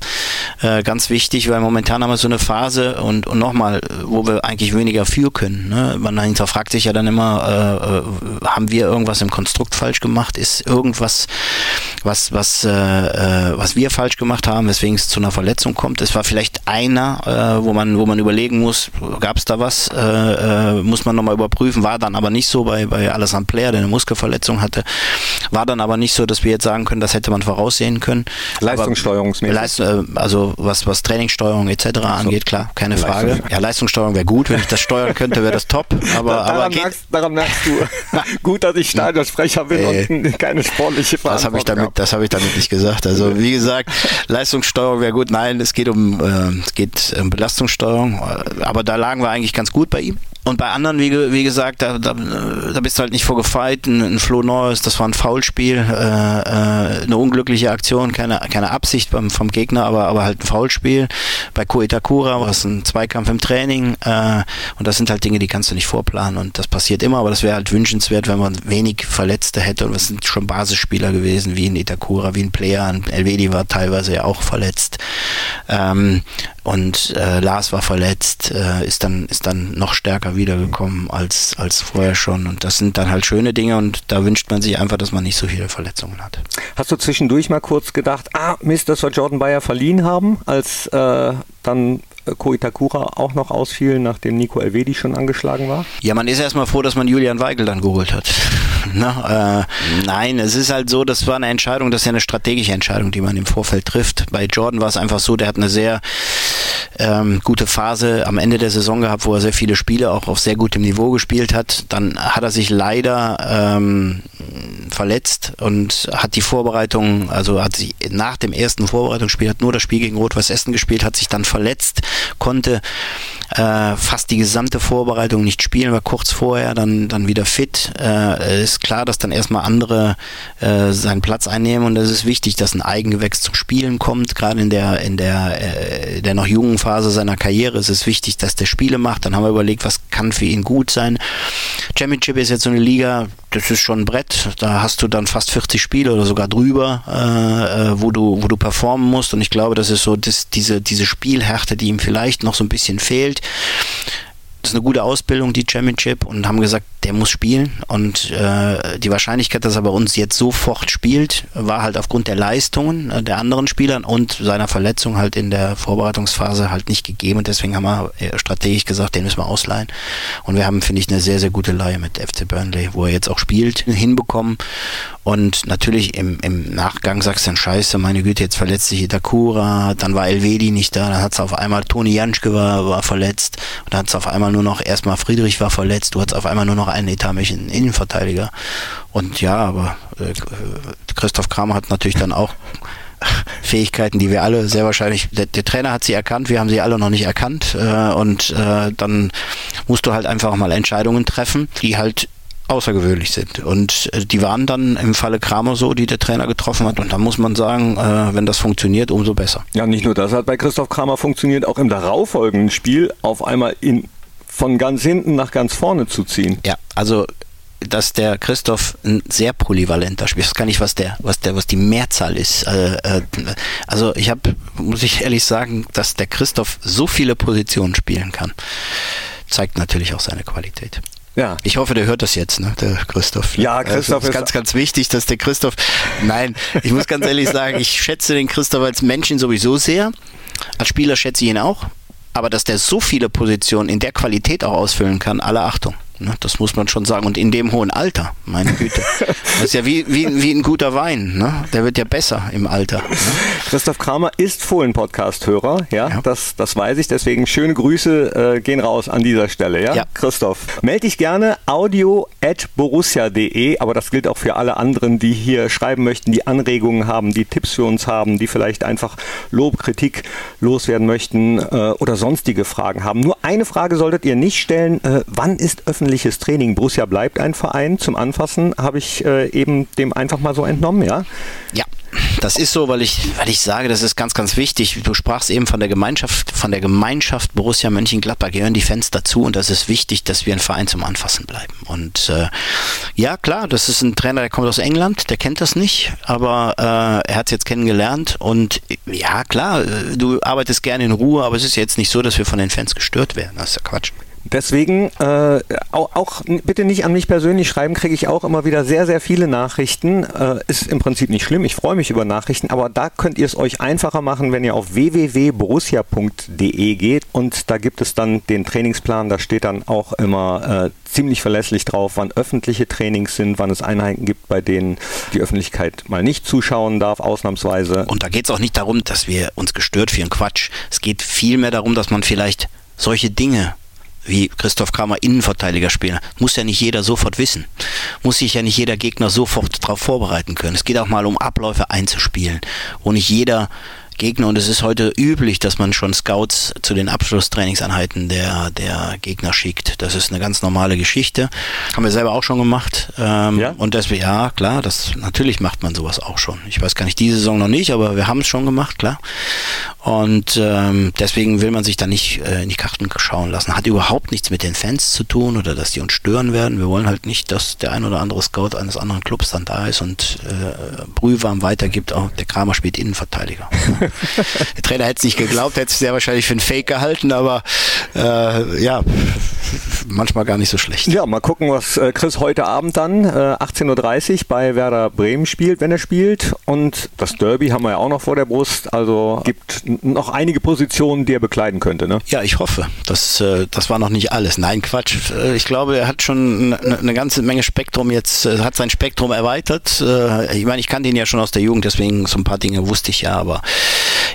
Äh, ganz wichtig, weil momentan haben wir so eine Phase und, und nochmal, wo wir eigentlich weniger für können können. Ne? Man hinterfragt sich ja dann immer, äh, äh, haben wir irgendwas im Konstrukt falsch gemacht? Ist irgendwas, was, was, äh, äh, was wir falsch gemacht haben, weswegen es zu einer Verletzung kommt? Es war vielleicht einer, äh, wo, man, wo man überlegen muss, gab es da was? Äh, muss man nochmal überprüfen, war dann aber nicht so bei, bei Alessandro Player, der eine Muskelverletzung hatte. War dann aber nicht so, dass wir jetzt sagen können, das hätte man voraussehen können. Leistungssteuerungsmäßig? Leist, also was, was Trainingssteuerung etc. angeht, klar, keine Frage. Ja, Leistungssteuerung wäre gut, wenn ich das steuern könnte könnte, wäre das top. Aber, daran, aber merkst, daran merkst du, gut, dass ich Stadionsprecher bin äh, und keine sportliche Verantwortung Das habe ich, damit, hab ich damit nicht gesagt. Also wie gesagt, Leistungssteuerung wäre gut. Nein, es geht um, äh, es geht um Belastungssteuerung. Aber da lagen wir eigentlich ganz gut bei ihm. Und bei anderen, wie, wie gesagt, da, da, da bist du halt nicht vorgefeit. Ein, ein Flo Neues, das war ein Foulspiel, äh, äh, eine unglückliche Aktion, keine, keine Absicht beim, vom Gegner, aber, aber halt ein Foulspiel. Bei Koitakura war es ein Zweikampf im Training. Äh, und das sind halt Dinge, die kannst du nicht vorplanen. Und das passiert immer, aber das wäre halt wünschenswert, wenn man wenig Verletzte hätte. Und es sind schon Basisspieler gewesen, wie ein Itakura, wie ein Player. Ein Elvedi war teilweise ja auch verletzt. Ähm, und äh, Lars war verletzt, äh, ist dann ist dann noch stärker wiedergekommen als als vorher schon. Und das sind dann halt schöne Dinge und da wünscht man sich einfach, dass man nicht so viele Verletzungen hat. Hast du zwischendurch mal kurz gedacht, ah Mist, dass wir Jordan Bayer verliehen haben, als äh, dann Koitakura auch noch ausfiel, nachdem Nico Elvedi schon angeschlagen war? Ja, man ist erstmal froh, dass man Julian Weigel dann geholt hat. Ne? Äh, nein, es ist halt so, das war eine Entscheidung, das ist ja eine strategische Entscheidung, die man im Vorfeld trifft. Bei Jordan war es einfach so, der hat eine sehr ähm, gute Phase am Ende der Saison gehabt, wo er sehr viele Spiele auch auf sehr gutem Niveau gespielt hat. Dann hat er sich leider ähm, verletzt und hat die Vorbereitung, also hat sich nach dem ersten Vorbereitungsspiel, hat nur das Spiel gegen Rot-Weiß Essen gespielt, hat sich dann verletzt, konnte äh, fast die gesamte Vorbereitung nicht spielen, war kurz vorher dann, dann wieder fit. Äh, ist klar, dass dann erstmal andere äh, seinen Platz einnehmen und es ist wichtig, dass ein Eigengewächs zum Spielen kommt, gerade in der, in der, äh, der noch jungen Phase seiner Karriere ist es wichtig, dass der Spiele macht. Dann haben wir überlegt, was kann für ihn gut sein. Championship ist jetzt so eine Liga, das ist schon ein Brett. Da hast du dann fast 40 Spiele oder sogar drüber, äh, äh, wo du, wo du performen musst. Und ich glaube, das ist so das, diese, diese Spielhärte, die ihm vielleicht noch so ein bisschen fehlt das ist eine gute Ausbildung, die Championship, und haben gesagt, der muss spielen. Und äh, die Wahrscheinlichkeit, dass er bei uns jetzt sofort spielt, war halt aufgrund der Leistungen äh, der anderen Spieler und seiner Verletzung halt in der Vorbereitungsphase halt nicht gegeben. Und deswegen haben wir äh, strategisch gesagt, den müssen wir ausleihen. Und wir haben, finde ich, eine sehr, sehr gute Leihe mit FC Burnley, wo er jetzt auch spielt, hinbekommen. Und natürlich im, im Nachgang sagst du dann, scheiße, meine Güte, jetzt verletzt sich Itakura, dann war Elvedi nicht da, dann hat es auf einmal Toni Janschke war, war verletzt und dann hat es auf einmal nur noch, erstmal Friedrich war verletzt, du hattest auf einmal nur noch einen etatmäßigen Innenverteidiger. Und ja, aber äh, Christoph Kramer hat natürlich dann auch Fähigkeiten, die wir alle sehr wahrscheinlich, der, der, Trainer hat sie erkannt, wir haben sie alle noch nicht erkannt äh, und äh, dann musst du halt einfach mal Entscheidungen treffen, die halt außergewöhnlich sind. Und äh, die waren dann im Falle Kramer so, die der Trainer getroffen hat. Und da muss man sagen, äh, wenn das funktioniert, umso besser. Ja, nicht nur das hat bei Christoph Kramer funktioniert, auch im darauffolgenden Spiel auf einmal in, von ganz hinten nach ganz vorne zu ziehen. Ja, also dass der Christoph ein sehr polyvalenter Spieler ist. Das kann ich, was der, was der, was die Mehrzahl ist. Äh, äh, also ich habe, muss ich ehrlich sagen, dass der Christoph so viele Positionen spielen kann, zeigt natürlich auch seine Qualität. Ja. Ich hoffe, der hört das jetzt, ne, der Christoph. Ja, Christoph ist ganz, ganz wichtig, dass der Christoph. Nein, ich muss ganz ehrlich sagen, ich schätze den Christoph als Menschen sowieso sehr. Als Spieler schätze ich ihn auch. Aber dass der so viele Positionen in der Qualität auch ausfüllen kann, alle Achtung. Ne? Das muss man schon sagen. Und in dem hohen Alter, meine Güte. Das ist ja wie, wie, wie ein guter Wein. Ne? Der wird ja besser im Alter. Ne? Christoph Kramer ist Fohlen-Podcast-Hörer. Ja? ja, Das, das weiß ich. Deswegen schöne Grüße äh, gehen raus an dieser Stelle. Ja, ja. Christoph. Melde dich gerne audio at borussia.de. Aber das gilt auch für alle anderen, die hier schreiben möchten, die Anregungen haben, die Tipps für uns haben, die vielleicht einfach Lob, Kritik loswerden möchten äh, oder sonstige Fragen haben. Nur eine Frage solltet ihr nicht stellen. Äh, wann ist öffentlich ordentliches Training. Borussia bleibt ein Verein. Zum Anfassen habe ich äh, eben dem einfach mal so entnommen, ja? Ja. Das ist so, weil ich, weil ich sage, das ist ganz, ganz wichtig. Du sprachst eben von der Gemeinschaft, von der Gemeinschaft Borussia Mönchengladbach gehören die Fans dazu und das ist wichtig, dass wir ein Verein zum Anfassen bleiben. Und äh, ja, klar, das ist ein Trainer, der kommt aus England, der kennt das nicht, aber äh, er hat es jetzt kennengelernt und ja, klar, äh, du arbeitest gerne in Ruhe, aber es ist jetzt nicht so, dass wir von den Fans gestört werden. Das ist ja Quatsch. Deswegen äh, auch, auch, bitte nicht an mich persönlich schreiben, kriege ich auch immer wieder sehr, sehr viele Nachrichten. Äh, ist im Prinzip nicht schlimm, ich freue mich über Nachrichten, aber da könnt ihr es euch einfacher machen, wenn ihr auf www.borussia.de geht und da gibt es dann den Trainingsplan, da steht dann auch immer äh, ziemlich verlässlich drauf, wann öffentliche Trainings sind, wann es Einheiten gibt, bei denen die Öffentlichkeit mal nicht zuschauen darf, ausnahmsweise. Und da geht es auch nicht darum, dass wir uns gestört fühlen, Quatsch. Es geht vielmehr darum, dass man vielleicht solche Dinge wie Christoph Kramer Innenverteidiger spielen. Muss ja nicht jeder sofort wissen. Muss sich ja nicht jeder Gegner sofort darauf vorbereiten können. Es geht auch mal um Abläufe einzuspielen, wo nicht jeder Gegner und es ist heute üblich, dass man schon Scouts zu den Abschlusstrainingseinheiten der, der Gegner schickt. Das ist eine ganz normale Geschichte. Haben wir selber auch schon gemacht. Ähm, ja? Und deswegen, ja, klar, das, natürlich macht man sowas auch schon. Ich weiß gar nicht, diese Saison noch nicht, aber wir haben es schon gemacht, klar. Und ähm, deswegen will man sich da nicht äh, in die Karten schauen lassen. Hat überhaupt nichts mit den Fans zu tun oder dass die uns stören werden. Wir wollen halt nicht, dass der ein oder andere Scout eines anderen Clubs dann da ist und äh, Brühwarm weitergibt. Auch der Kramer spielt Innenverteidiger. der Trainer hätte es nicht geglaubt, hätte es sehr wahrscheinlich für einen Fake gehalten, aber äh, ja, manchmal gar nicht so schlecht. Ja, mal gucken, was äh, Chris heute Abend dann äh, 18.30 Uhr bei Werder Bremen spielt, wenn er spielt. Und das Derby haben wir ja auch noch vor der Brust. Also gibt noch einige Positionen, die er bekleiden könnte. Ne? Ja, ich hoffe. Das, äh, das war noch nicht alles. Nein, Quatsch. Äh, ich glaube, er hat schon eine, eine ganze Menge Spektrum jetzt, äh, hat sein Spektrum erweitert. Ich meine, ich kannte ihn ja schon aus der Jugend, deswegen so ein paar Dinge wusste ich ja, aber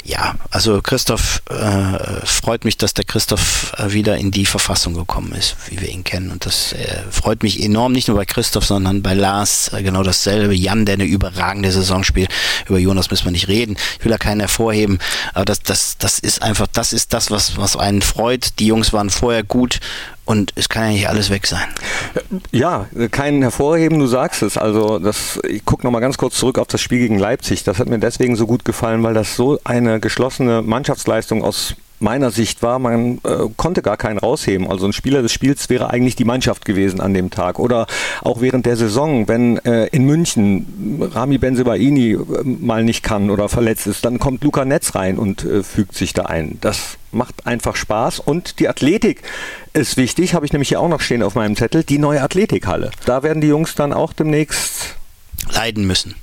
ja, also Christoph äh, freut mich, dass der Christoph äh, wieder in die Verfassung gekommen ist, wie wir ihn kennen. Und das äh, freut mich enorm, nicht nur bei Christoph, sondern bei Lars äh, genau dasselbe. Jan, der eine überragende Saison spielt. Über Jonas müssen wir nicht reden. Ich will da keinen hervorheben. Aber das, das, das ist einfach, das ist das, was, was einen freut. Die Jungs waren vorher gut und es kann ja nicht alles weg sein. Ja, kein Hervorheben, du sagst es. Also das, ich gucke nochmal ganz kurz zurück auf das Spiel gegen Leipzig. Das hat mir deswegen so gut gefallen, weil das so eine geschlossene Mannschaftsleistung aus meiner Sicht war, man äh, konnte gar keinen rausheben. Also ein Spieler des Spiels wäre eigentlich die Mannschaft gewesen an dem Tag. Oder auch während der Saison, wenn äh, in München Rami Benzebaini äh, mal nicht kann oder verletzt ist, dann kommt Luca Netz rein und äh, fügt sich da ein. Das macht einfach Spaß und die Athletik ist wichtig, habe ich nämlich hier auch noch stehen auf meinem Zettel, die neue Athletikhalle. Da werden die Jungs dann auch demnächst leiden müssen.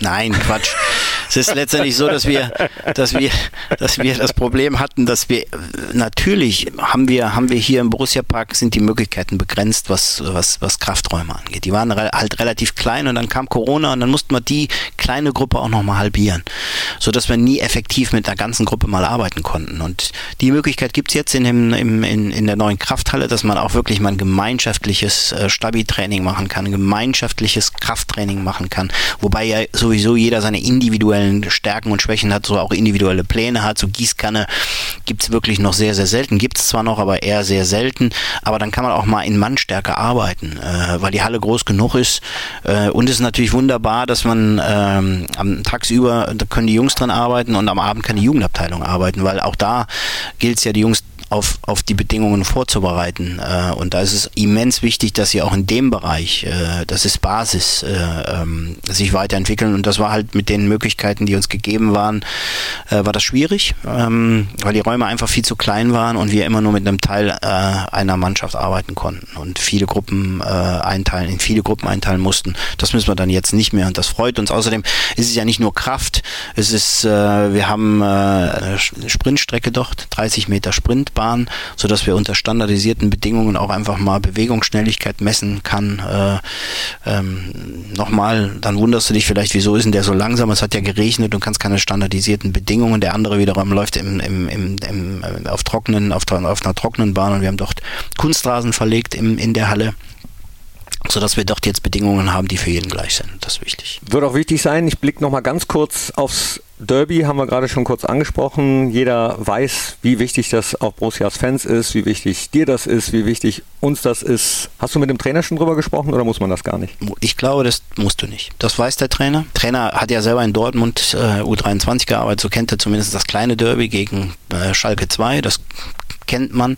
Nein, Quatsch. es ist letztendlich so, dass wir, dass wir, dass wir das Problem hatten, dass wir natürlich haben wir, haben wir hier im Borussia Park sind die Möglichkeiten begrenzt, was, was, was Krafträume angeht. Die waren halt relativ klein und dann kam Corona und dann mussten wir die kleine Gruppe auch nochmal halbieren, so dass wir nie effektiv mit der ganzen Gruppe mal arbeiten konnten. Und die Möglichkeit gibt es jetzt in, dem, im, in, in der neuen Krafthalle, dass man auch wirklich mal ein gemeinschaftliches äh, Stabi-Training machen kann, ein gemeinschaftliches Krafttraining machen kann, wobei ja sowieso jeder seine individuellen individuellen Stärken und Schwächen hat, so auch individuelle Pläne hat. So Gießkanne gibt es wirklich noch sehr, sehr selten. Gibt es zwar noch, aber eher sehr selten. Aber dann kann man auch mal in Mannstärke arbeiten, äh, weil die Halle groß genug ist. Äh, und es ist natürlich wunderbar, dass man ähm, am tagsüber, da können die Jungs dran arbeiten und am Abend kann die Jugendabteilung arbeiten, weil auch da gilt es ja, die Jungs auf, auf die Bedingungen vorzubereiten. Äh, und da ist es immens wichtig, dass sie auch in dem Bereich, äh, das ist Basis, äh, ähm, sich weiterentwickeln. Und das war halt mit den Möglichkeiten, die uns gegeben waren, äh, war das schwierig, ähm, weil die Räume einfach viel zu klein waren und wir immer nur mit einem Teil äh, einer Mannschaft arbeiten konnten und viele Gruppen äh, einteilen, in viele Gruppen einteilen mussten. Das müssen wir dann jetzt nicht mehr und das freut uns. Außerdem ist es ja nicht nur Kraft, es ist, äh, wir haben äh, eine Sprintstrecke dort, 30 Meter Sprint Bahn, sodass wir unter standardisierten Bedingungen auch einfach mal Bewegungsschnelligkeit messen kann. Äh, ähm, Nochmal, dann wunderst du dich vielleicht, wieso ist denn der so langsam? Es hat ja geregnet und kannst keine standardisierten Bedingungen. Der andere wiederum läuft im, im, im, im auf trockenen, auf, auf einer trockenen Bahn und wir haben dort Kunstrasen verlegt im, in der Halle sodass wir dort jetzt Bedingungen haben, die für jeden gleich sind. Das ist wichtig. Wird auch wichtig sein, ich blicke nochmal ganz kurz aufs Derby, haben wir gerade schon kurz angesprochen. Jeder weiß, wie wichtig das auch Borussias Fans ist, wie wichtig dir das ist, wie wichtig uns das ist. Hast du mit dem Trainer schon drüber gesprochen oder muss man das gar nicht? Ich glaube, das musst du nicht. Das weiß der Trainer. Der Trainer hat ja selber in Dortmund äh, U23 gearbeitet, so kennt er zumindest das kleine Derby gegen äh, Schalke 2. Das kennt man.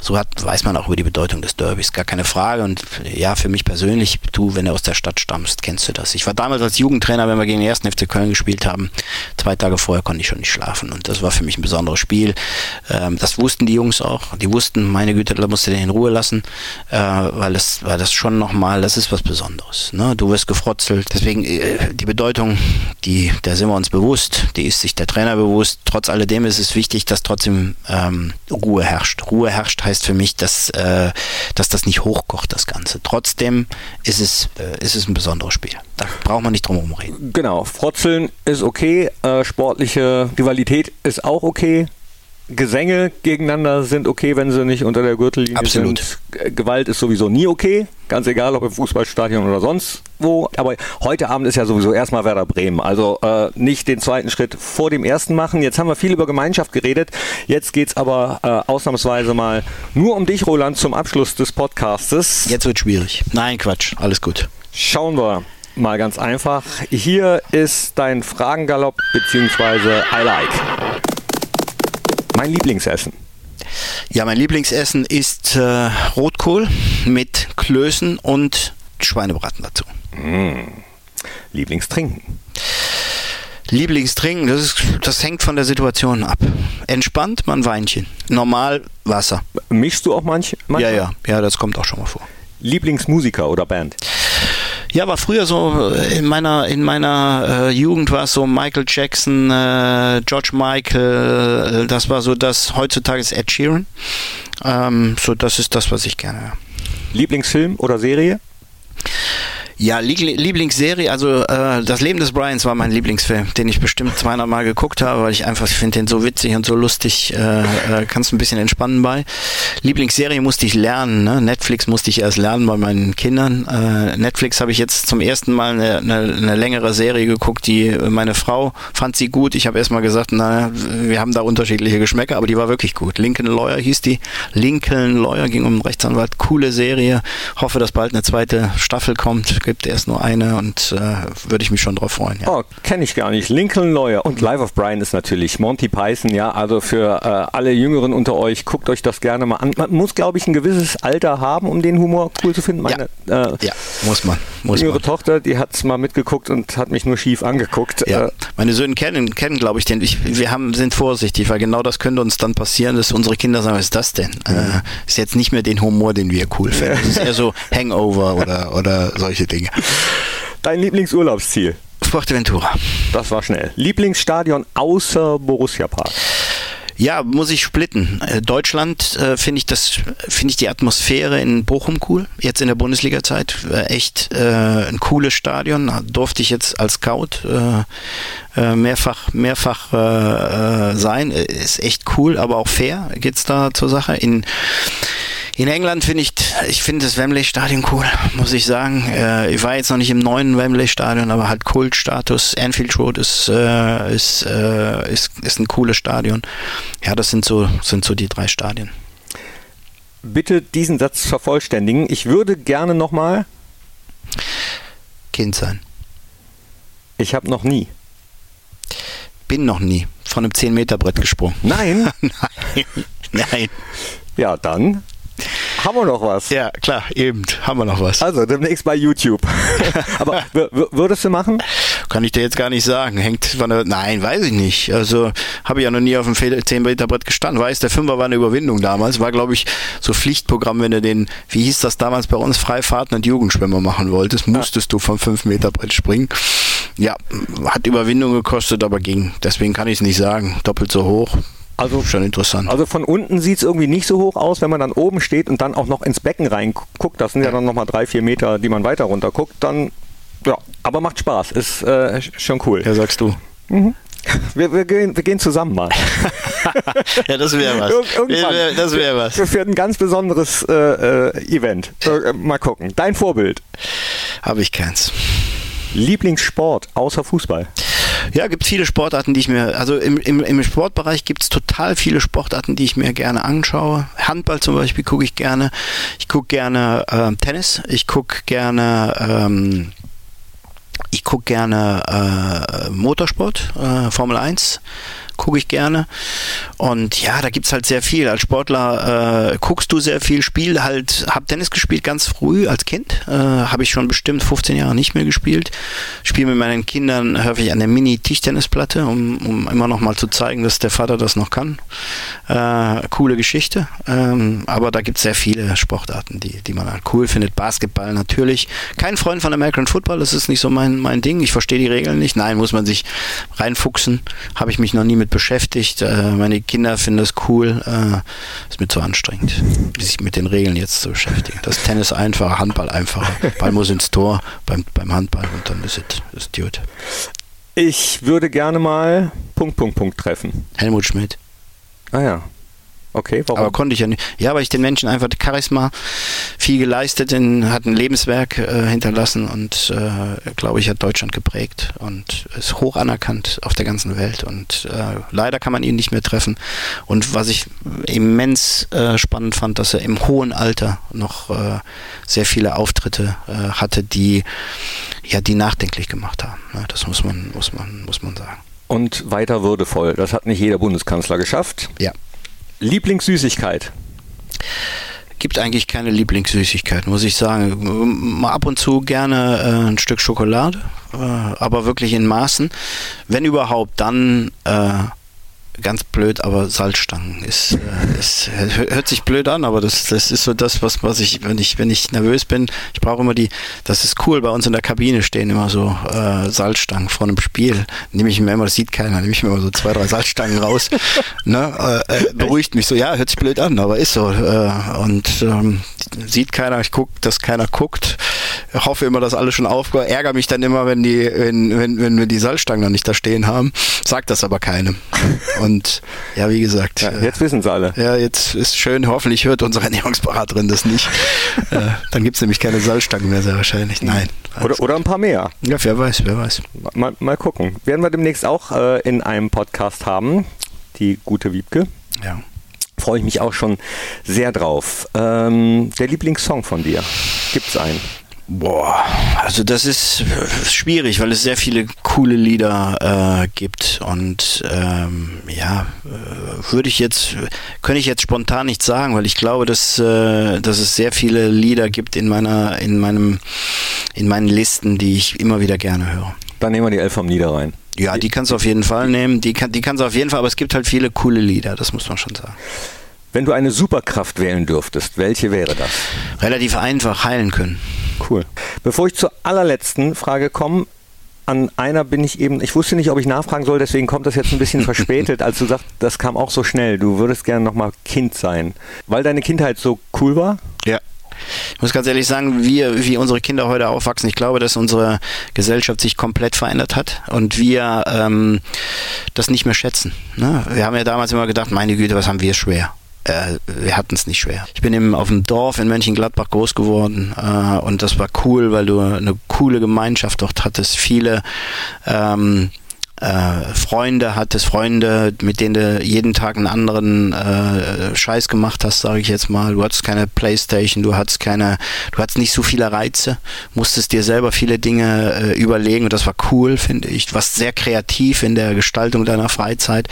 So hat, weiß man auch über die Bedeutung des Derbys, gar keine Frage. Und ja, für mich persönlich, du, wenn du aus der Stadt stammst, kennst du das. Ich war damals als Jugendtrainer, wenn wir gegen den ersten FC Köln gespielt haben. Zwei Tage vorher konnte ich schon nicht schlafen. Und das war für mich ein besonderes Spiel. Ähm, das wussten die Jungs auch. Die wussten, meine Güte, da musst du den in Ruhe lassen, äh, weil das, weil das schon nochmal, das ist was Besonderes. Ne? Du wirst gefrotzelt. Deswegen äh, die Bedeutung, die, der sind wir uns bewusst, die ist sich der Trainer bewusst. Trotz alledem ist es wichtig, dass trotzdem ähm, Ruhe herrscht. Ruhe herrscht heißt für mich, dass, äh, dass das nicht hochkocht, das Ganze. Trotzdem ist es, äh, ist es ein besonderes Spiel. Da braucht man nicht drum herum reden. Genau, Frotzeln ist okay, äh, sportliche Rivalität ist auch okay. Gesänge gegeneinander sind okay, wenn sie nicht unter der Gürtellinie Absolut. sind. Gewalt ist sowieso nie okay, ganz egal, ob im Fußballstadion oder sonst wo. Aber heute Abend ist ja sowieso erstmal Werder Bremen. Also äh, nicht den zweiten Schritt vor dem ersten machen. Jetzt haben wir viel über Gemeinschaft geredet. Jetzt geht es aber äh, ausnahmsweise mal nur um dich, Roland, zum Abschluss des Podcastes. Jetzt wird schwierig. Nein, Quatsch. Alles gut. Schauen wir mal ganz einfach. Hier ist dein Fragengalopp beziehungsweise I like. Mein Lieblingsessen. Ja, mein Lieblingsessen ist äh, Rotkohl mit Klößen und Schweinebraten dazu. Mm. Lieblingstrinken. Lieblingstrinken, das, ist, das hängt von der Situation ab. Entspannt, man Weinchen. Normal Wasser. Mischst du auch manch, manchmal? Ja, ja, ja, das kommt auch schon mal vor. Lieblingsmusiker oder Band? Ja, war früher so äh, in meiner in meiner äh, Jugend war es so Michael Jackson, äh, George Michael, äh, das war so das. Heutzutage ist Ed Sheeran. Ähm, so, das ist das, was ich gerne. Lieblingsfilm oder Serie? Ja, Lieblingsserie, also äh, Das Leben des Bryans war mein Lieblingsfilm, den ich bestimmt 200 Mal geguckt habe, weil ich einfach, finde den so witzig und so lustig, äh, äh, kannst ein bisschen entspannen bei. Lieblingsserie musste ich lernen, ne? Netflix musste ich erst lernen bei meinen Kindern. Äh, Netflix habe ich jetzt zum ersten Mal eine, eine, eine längere Serie geguckt, die meine Frau fand sie gut. Ich habe erst mal gesagt, na, wir haben da unterschiedliche Geschmäcker, aber die war wirklich gut. Lincoln Lawyer hieß die. Lincoln Lawyer ging um einen Rechtsanwalt, coole Serie. Hoffe, dass bald eine zweite Staffel kommt gibt erst nur eine und äh, würde ich mich schon drauf freuen. Ja. Oh, kenne ich gar nicht. Lincoln Lawyer und Life of Brian ist natürlich Monty Python, ja, also für äh, alle Jüngeren unter euch, guckt euch das gerne mal an. Man muss, glaube ich, ein gewisses Alter haben, um den Humor cool zu finden. Meine, ja. Äh, ja, muss man. Muss jüngere man. Tochter, die hat es mal mitgeguckt und hat mich nur schief angeguckt. Ja. Äh, Meine Söhne kennen, kennen glaube ich, den. Ich, wir haben, sind vorsichtig, weil genau das könnte uns dann passieren, dass unsere Kinder sagen, was ist das denn? Mhm. ist jetzt nicht mehr den Humor, den wir cool finden. Das ist eher so Hangover oder, oder solche Dinge. Dein Lieblingsurlaubsziel? Fuerteventura. Das war schnell. Lieblingsstadion außer Borussia Park? Ja, muss ich splitten. Äh, Deutschland äh, finde ich das, finde ich die Atmosphäre in Bochum cool. Jetzt in der Bundesliga-Zeit äh, echt äh, ein cooles Stadion. Durfte ich jetzt als Scout äh, mehrfach, mehrfach sein. Ist echt cool, aber auch fair geht's da zur Sache. In in England finde ich, ich finde das Wembley Stadion cool, muss ich sagen. Äh, ich war jetzt noch nicht im neuen Wembley Stadion, aber halt Kultstatus. Anfield Road ist, äh, ist, äh, ist, ist ein cooles Stadion. Ja, das sind so, sind so die drei Stadien. Bitte diesen Satz vervollständigen. Ich würde gerne nochmal Kind sein. Ich habe noch nie. Bin noch nie von einem 10-Meter-Brett gesprungen. Nein? Nein. Nein. Ja, dann haben wir noch was? Ja, klar, eben, haben wir noch was. Also demnächst bei YouTube. Aber würdest du machen? Kann ich dir jetzt gar nicht sagen. Hängt von der. Nein, weiß ich nicht. Also habe ich ja noch nie auf dem 10 Meter Brett gestanden. Weiß, der Fünfer war eine Überwindung damals. War, glaube ich, so Pflichtprogramm, wenn du den, wie hieß das damals bei uns, Freifahrten und Jugendschwimmer machen wolltest, musstest ja. du vom 5 Meter Brett springen. Ja, hat Überwindung gekostet, aber ging. Deswegen kann ich es nicht sagen. Doppelt so hoch. Also schon interessant. Also von unten sieht es irgendwie nicht so hoch aus, wenn man dann oben steht und dann auch noch ins Becken reinguckt. Das sind ja dann nochmal drei, vier Meter, die man weiter runter guckt. Dann, ja, aber macht Spaß. Ist äh, schon cool. Ja, sagst du. Mhm. Wir, wir, gehen, wir gehen zusammen mal. ja, das wäre was. Ir irgendwann. Das wäre was. Für, für ein ganz besonderes äh, äh Event. Äh, mal gucken. Dein Vorbild? Habe ich keins. Lieblingssport außer Fußball? Ja, gibt viele Sportarten, die ich mir, also im, im, im Sportbereich gibt es total viele Sportarten, die ich mir gerne anschaue. Handball zum Beispiel gucke ich gerne. Ich gucke gerne äh, Tennis. Ich gucke gerne ähm, ich gucke gerne äh, Motorsport, äh, Formel 1 gucke ich gerne. Und ja, da gibt es halt sehr viel. Als Sportler äh, guckst du sehr viel, spiel halt, hab Tennis gespielt ganz früh als Kind. Äh, habe ich schon bestimmt 15 Jahre nicht mehr gespielt. Spiele mit meinen Kindern häufig an der Mini-Tischtennisplatte, um, um immer noch mal zu zeigen, dass der Vater das noch kann. Äh, coole Geschichte. Ähm, aber da gibt es sehr viele Sportarten, die, die man halt cool findet. Basketball natürlich. Kein Freund von American Football, das ist nicht so mein, mein Ding. Ich verstehe die Regeln nicht. Nein, muss man sich reinfuchsen. Habe ich mich noch nie mit beschäftigt. Äh, meine Kinder finden das cool. Äh, ist mir zu anstrengend, sich mit den Regeln jetzt zu beschäftigen. Das Tennis einfacher, Handball einfacher. Ball muss ins Tor beim, beim Handball und dann ist es gut. Ich würde gerne mal Punkt, Punkt, Punkt treffen. Helmut Schmidt. Ah ja, Okay, warum? Aber konnte ich ja nicht. Ja, weil ich den Menschen einfach Charisma viel geleistet, in, hat ein Lebenswerk äh, hinterlassen und äh, glaube ich hat Deutschland geprägt und ist hoch anerkannt auf der ganzen Welt und äh, leider kann man ihn nicht mehr treffen. Und was ich immens äh, spannend fand, dass er im hohen Alter noch äh, sehr viele Auftritte äh, hatte, die ja die nachdenklich gemacht haben. Ja, das muss man muss man muss man sagen. Und weiter würdevoll. Das hat nicht jeder Bundeskanzler geschafft. Ja. Lieblingssüßigkeit? gibt eigentlich keine Lieblingssüßigkeit, muss ich sagen. Mal ab und zu gerne äh, ein Stück Schokolade, äh, aber wirklich in Maßen. Wenn überhaupt, dann äh, ganz blöd, aber Salzstangen ist, äh, ist, hört sich blöd an, aber das, das ist so das, was, was ich, wenn ich, wenn ich nervös bin, ich brauche immer die, das ist cool, bei uns in der Kabine stehen immer so äh, Salzstangen vor einem Spiel. Nehme ich mir immer, das sieht keiner, nehme ich mir immer so zwei, drei Salzstangen raus. ne? Äh, äh, beruhigt mich so, ja, hört sich blöd an, aber ist so. Äh, und ähm, sieht keiner, ich gucke, dass keiner guckt. hoffe immer, dass alle schon aufgehört. Ärgere mich dann immer, wenn die, wenn, wenn, wenn wir die Salzstangen noch nicht da stehen haben. Sagt das aber keinem. Und ja, wie gesagt. Ja, jetzt wissen sie alle. Ja, jetzt ist schön. Hoffentlich hört unsere Ernährungsberaterin das nicht. äh, dann gibt es nämlich keine Salzstangen mehr, sehr wahrscheinlich. Nein. Oder, oder ein paar mehr. Ja, wer weiß, wer weiß. Mal, mal gucken. Werden wir demnächst auch äh, in einem Podcast haben. Die gute Wiebke. Ja freue ich mich auch schon sehr drauf. Ähm, der Lieblingssong von dir, gibt es einen? Boah, also das ist schwierig, weil es sehr viele coole Lieder äh, gibt und ähm, ja, äh, würde ich jetzt, könnte ich jetzt spontan nicht sagen, weil ich glaube, dass, äh, dass es sehr viele Lieder gibt in meiner, in meinem, in meinen Listen, die ich immer wieder gerne höre. Dann nehmen wir die Elf vom Niederrhein. Ja, die kannst du auf jeden Fall nehmen. Die kann, die kannst du auf jeden Fall, aber es gibt halt viele coole Lieder, das muss man schon sagen. Wenn du eine Superkraft wählen dürftest, welche wäre das? Relativ einfach heilen können. Cool. Bevor ich zur allerletzten Frage komme, an einer bin ich eben, ich wusste nicht, ob ich nachfragen soll, deswegen kommt das jetzt ein bisschen verspätet, als du sagst, das kam auch so schnell. Du würdest gerne nochmal Kind sein, weil deine Kindheit so cool war? Ja. Ich muss ganz ehrlich sagen, wir, wie unsere Kinder heute aufwachsen, ich glaube, dass unsere Gesellschaft sich komplett verändert hat und wir ähm, das nicht mehr schätzen. Ne? Wir haben ja damals immer gedacht, meine Güte, was haben wir schwer äh, wir hatten es nicht schwer. Ich bin eben auf dem Dorf in Mönchengladbach groß geworden äh, und das war cool, weil du eine coole Gemeinschaft dort hattest. Viele ähm, äh, Freunde hattest, Freunde, mit denen du jeden Tag einen anderen äh, Scheiß gemacht hast, sage ich jetzt mal. Du hattest keine Playstation, du hattest keine, du hattest nicht so viele Reize, musstest dir selber viele Dinge äh, überlegen und das war cool, finde ich. Du warst sehr kreativ in der Gestaltung deiner Freizeit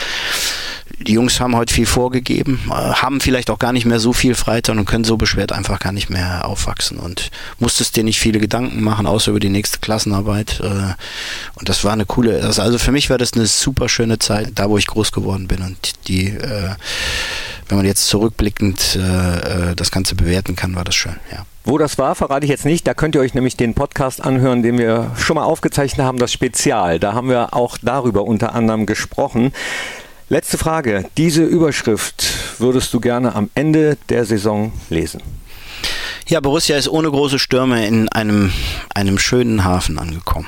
die Jungs haben heute viel vorgegeben, äh, haben vielleicht auch gar nicht mehr so viel Freizeit und können so beschwert einfach gar nicht mehr aufwachsen und musstest dir nicht viele Gedanken machen, außer über die nächste Klassenarbeit. Äh, und das war eine coole, also für mich war das eine super schöne Zeit, da wo ich groß geworden bin und die, äh, wenn man jetzt zurückblickend das Ganze bewerten kann, war das schön, ja. Wo das war, verrate ich jetzt nicht. Da könnt ihr euch nämlich den Podcast anhören, den wir schon mal aufgezeichnet haben, das Spezial. Da haben wir auch darüber unter anderem gesprochen. Letzte Frage. Diese Überschrift würdest du gerne am Ende der Saison lesen? Ja, Borussia ist ohne große Stürme in einem, einem schönen Hafen angekommen.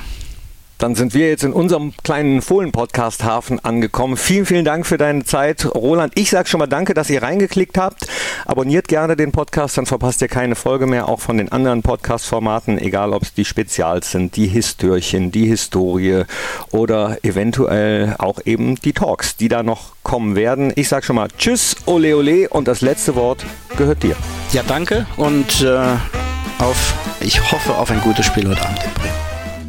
Dann sind wir jetzt in unserem kleinen Fohlen-Podcast-Hafen angekommen. Vielen, vielen Dank für deine Zeit, Roland. Ich sage schon mal danke, dass ihr reingeklickt habt. Abonniert gerne den Podcast, dann verpasst ihr keine Folge mehr, auch von den anderen Podcast-Formaten, egal ob es die Spezials sind, die Histörchen, die Historie oder eventuell auch eben die Talks, die da noch kommen werden. Ich sage schon mal Tschüss, ole ole und das letzte Wort gehört dir. Ja, danke und äh, auf, ich hoffe auf ein gutes Spiel heute Abend.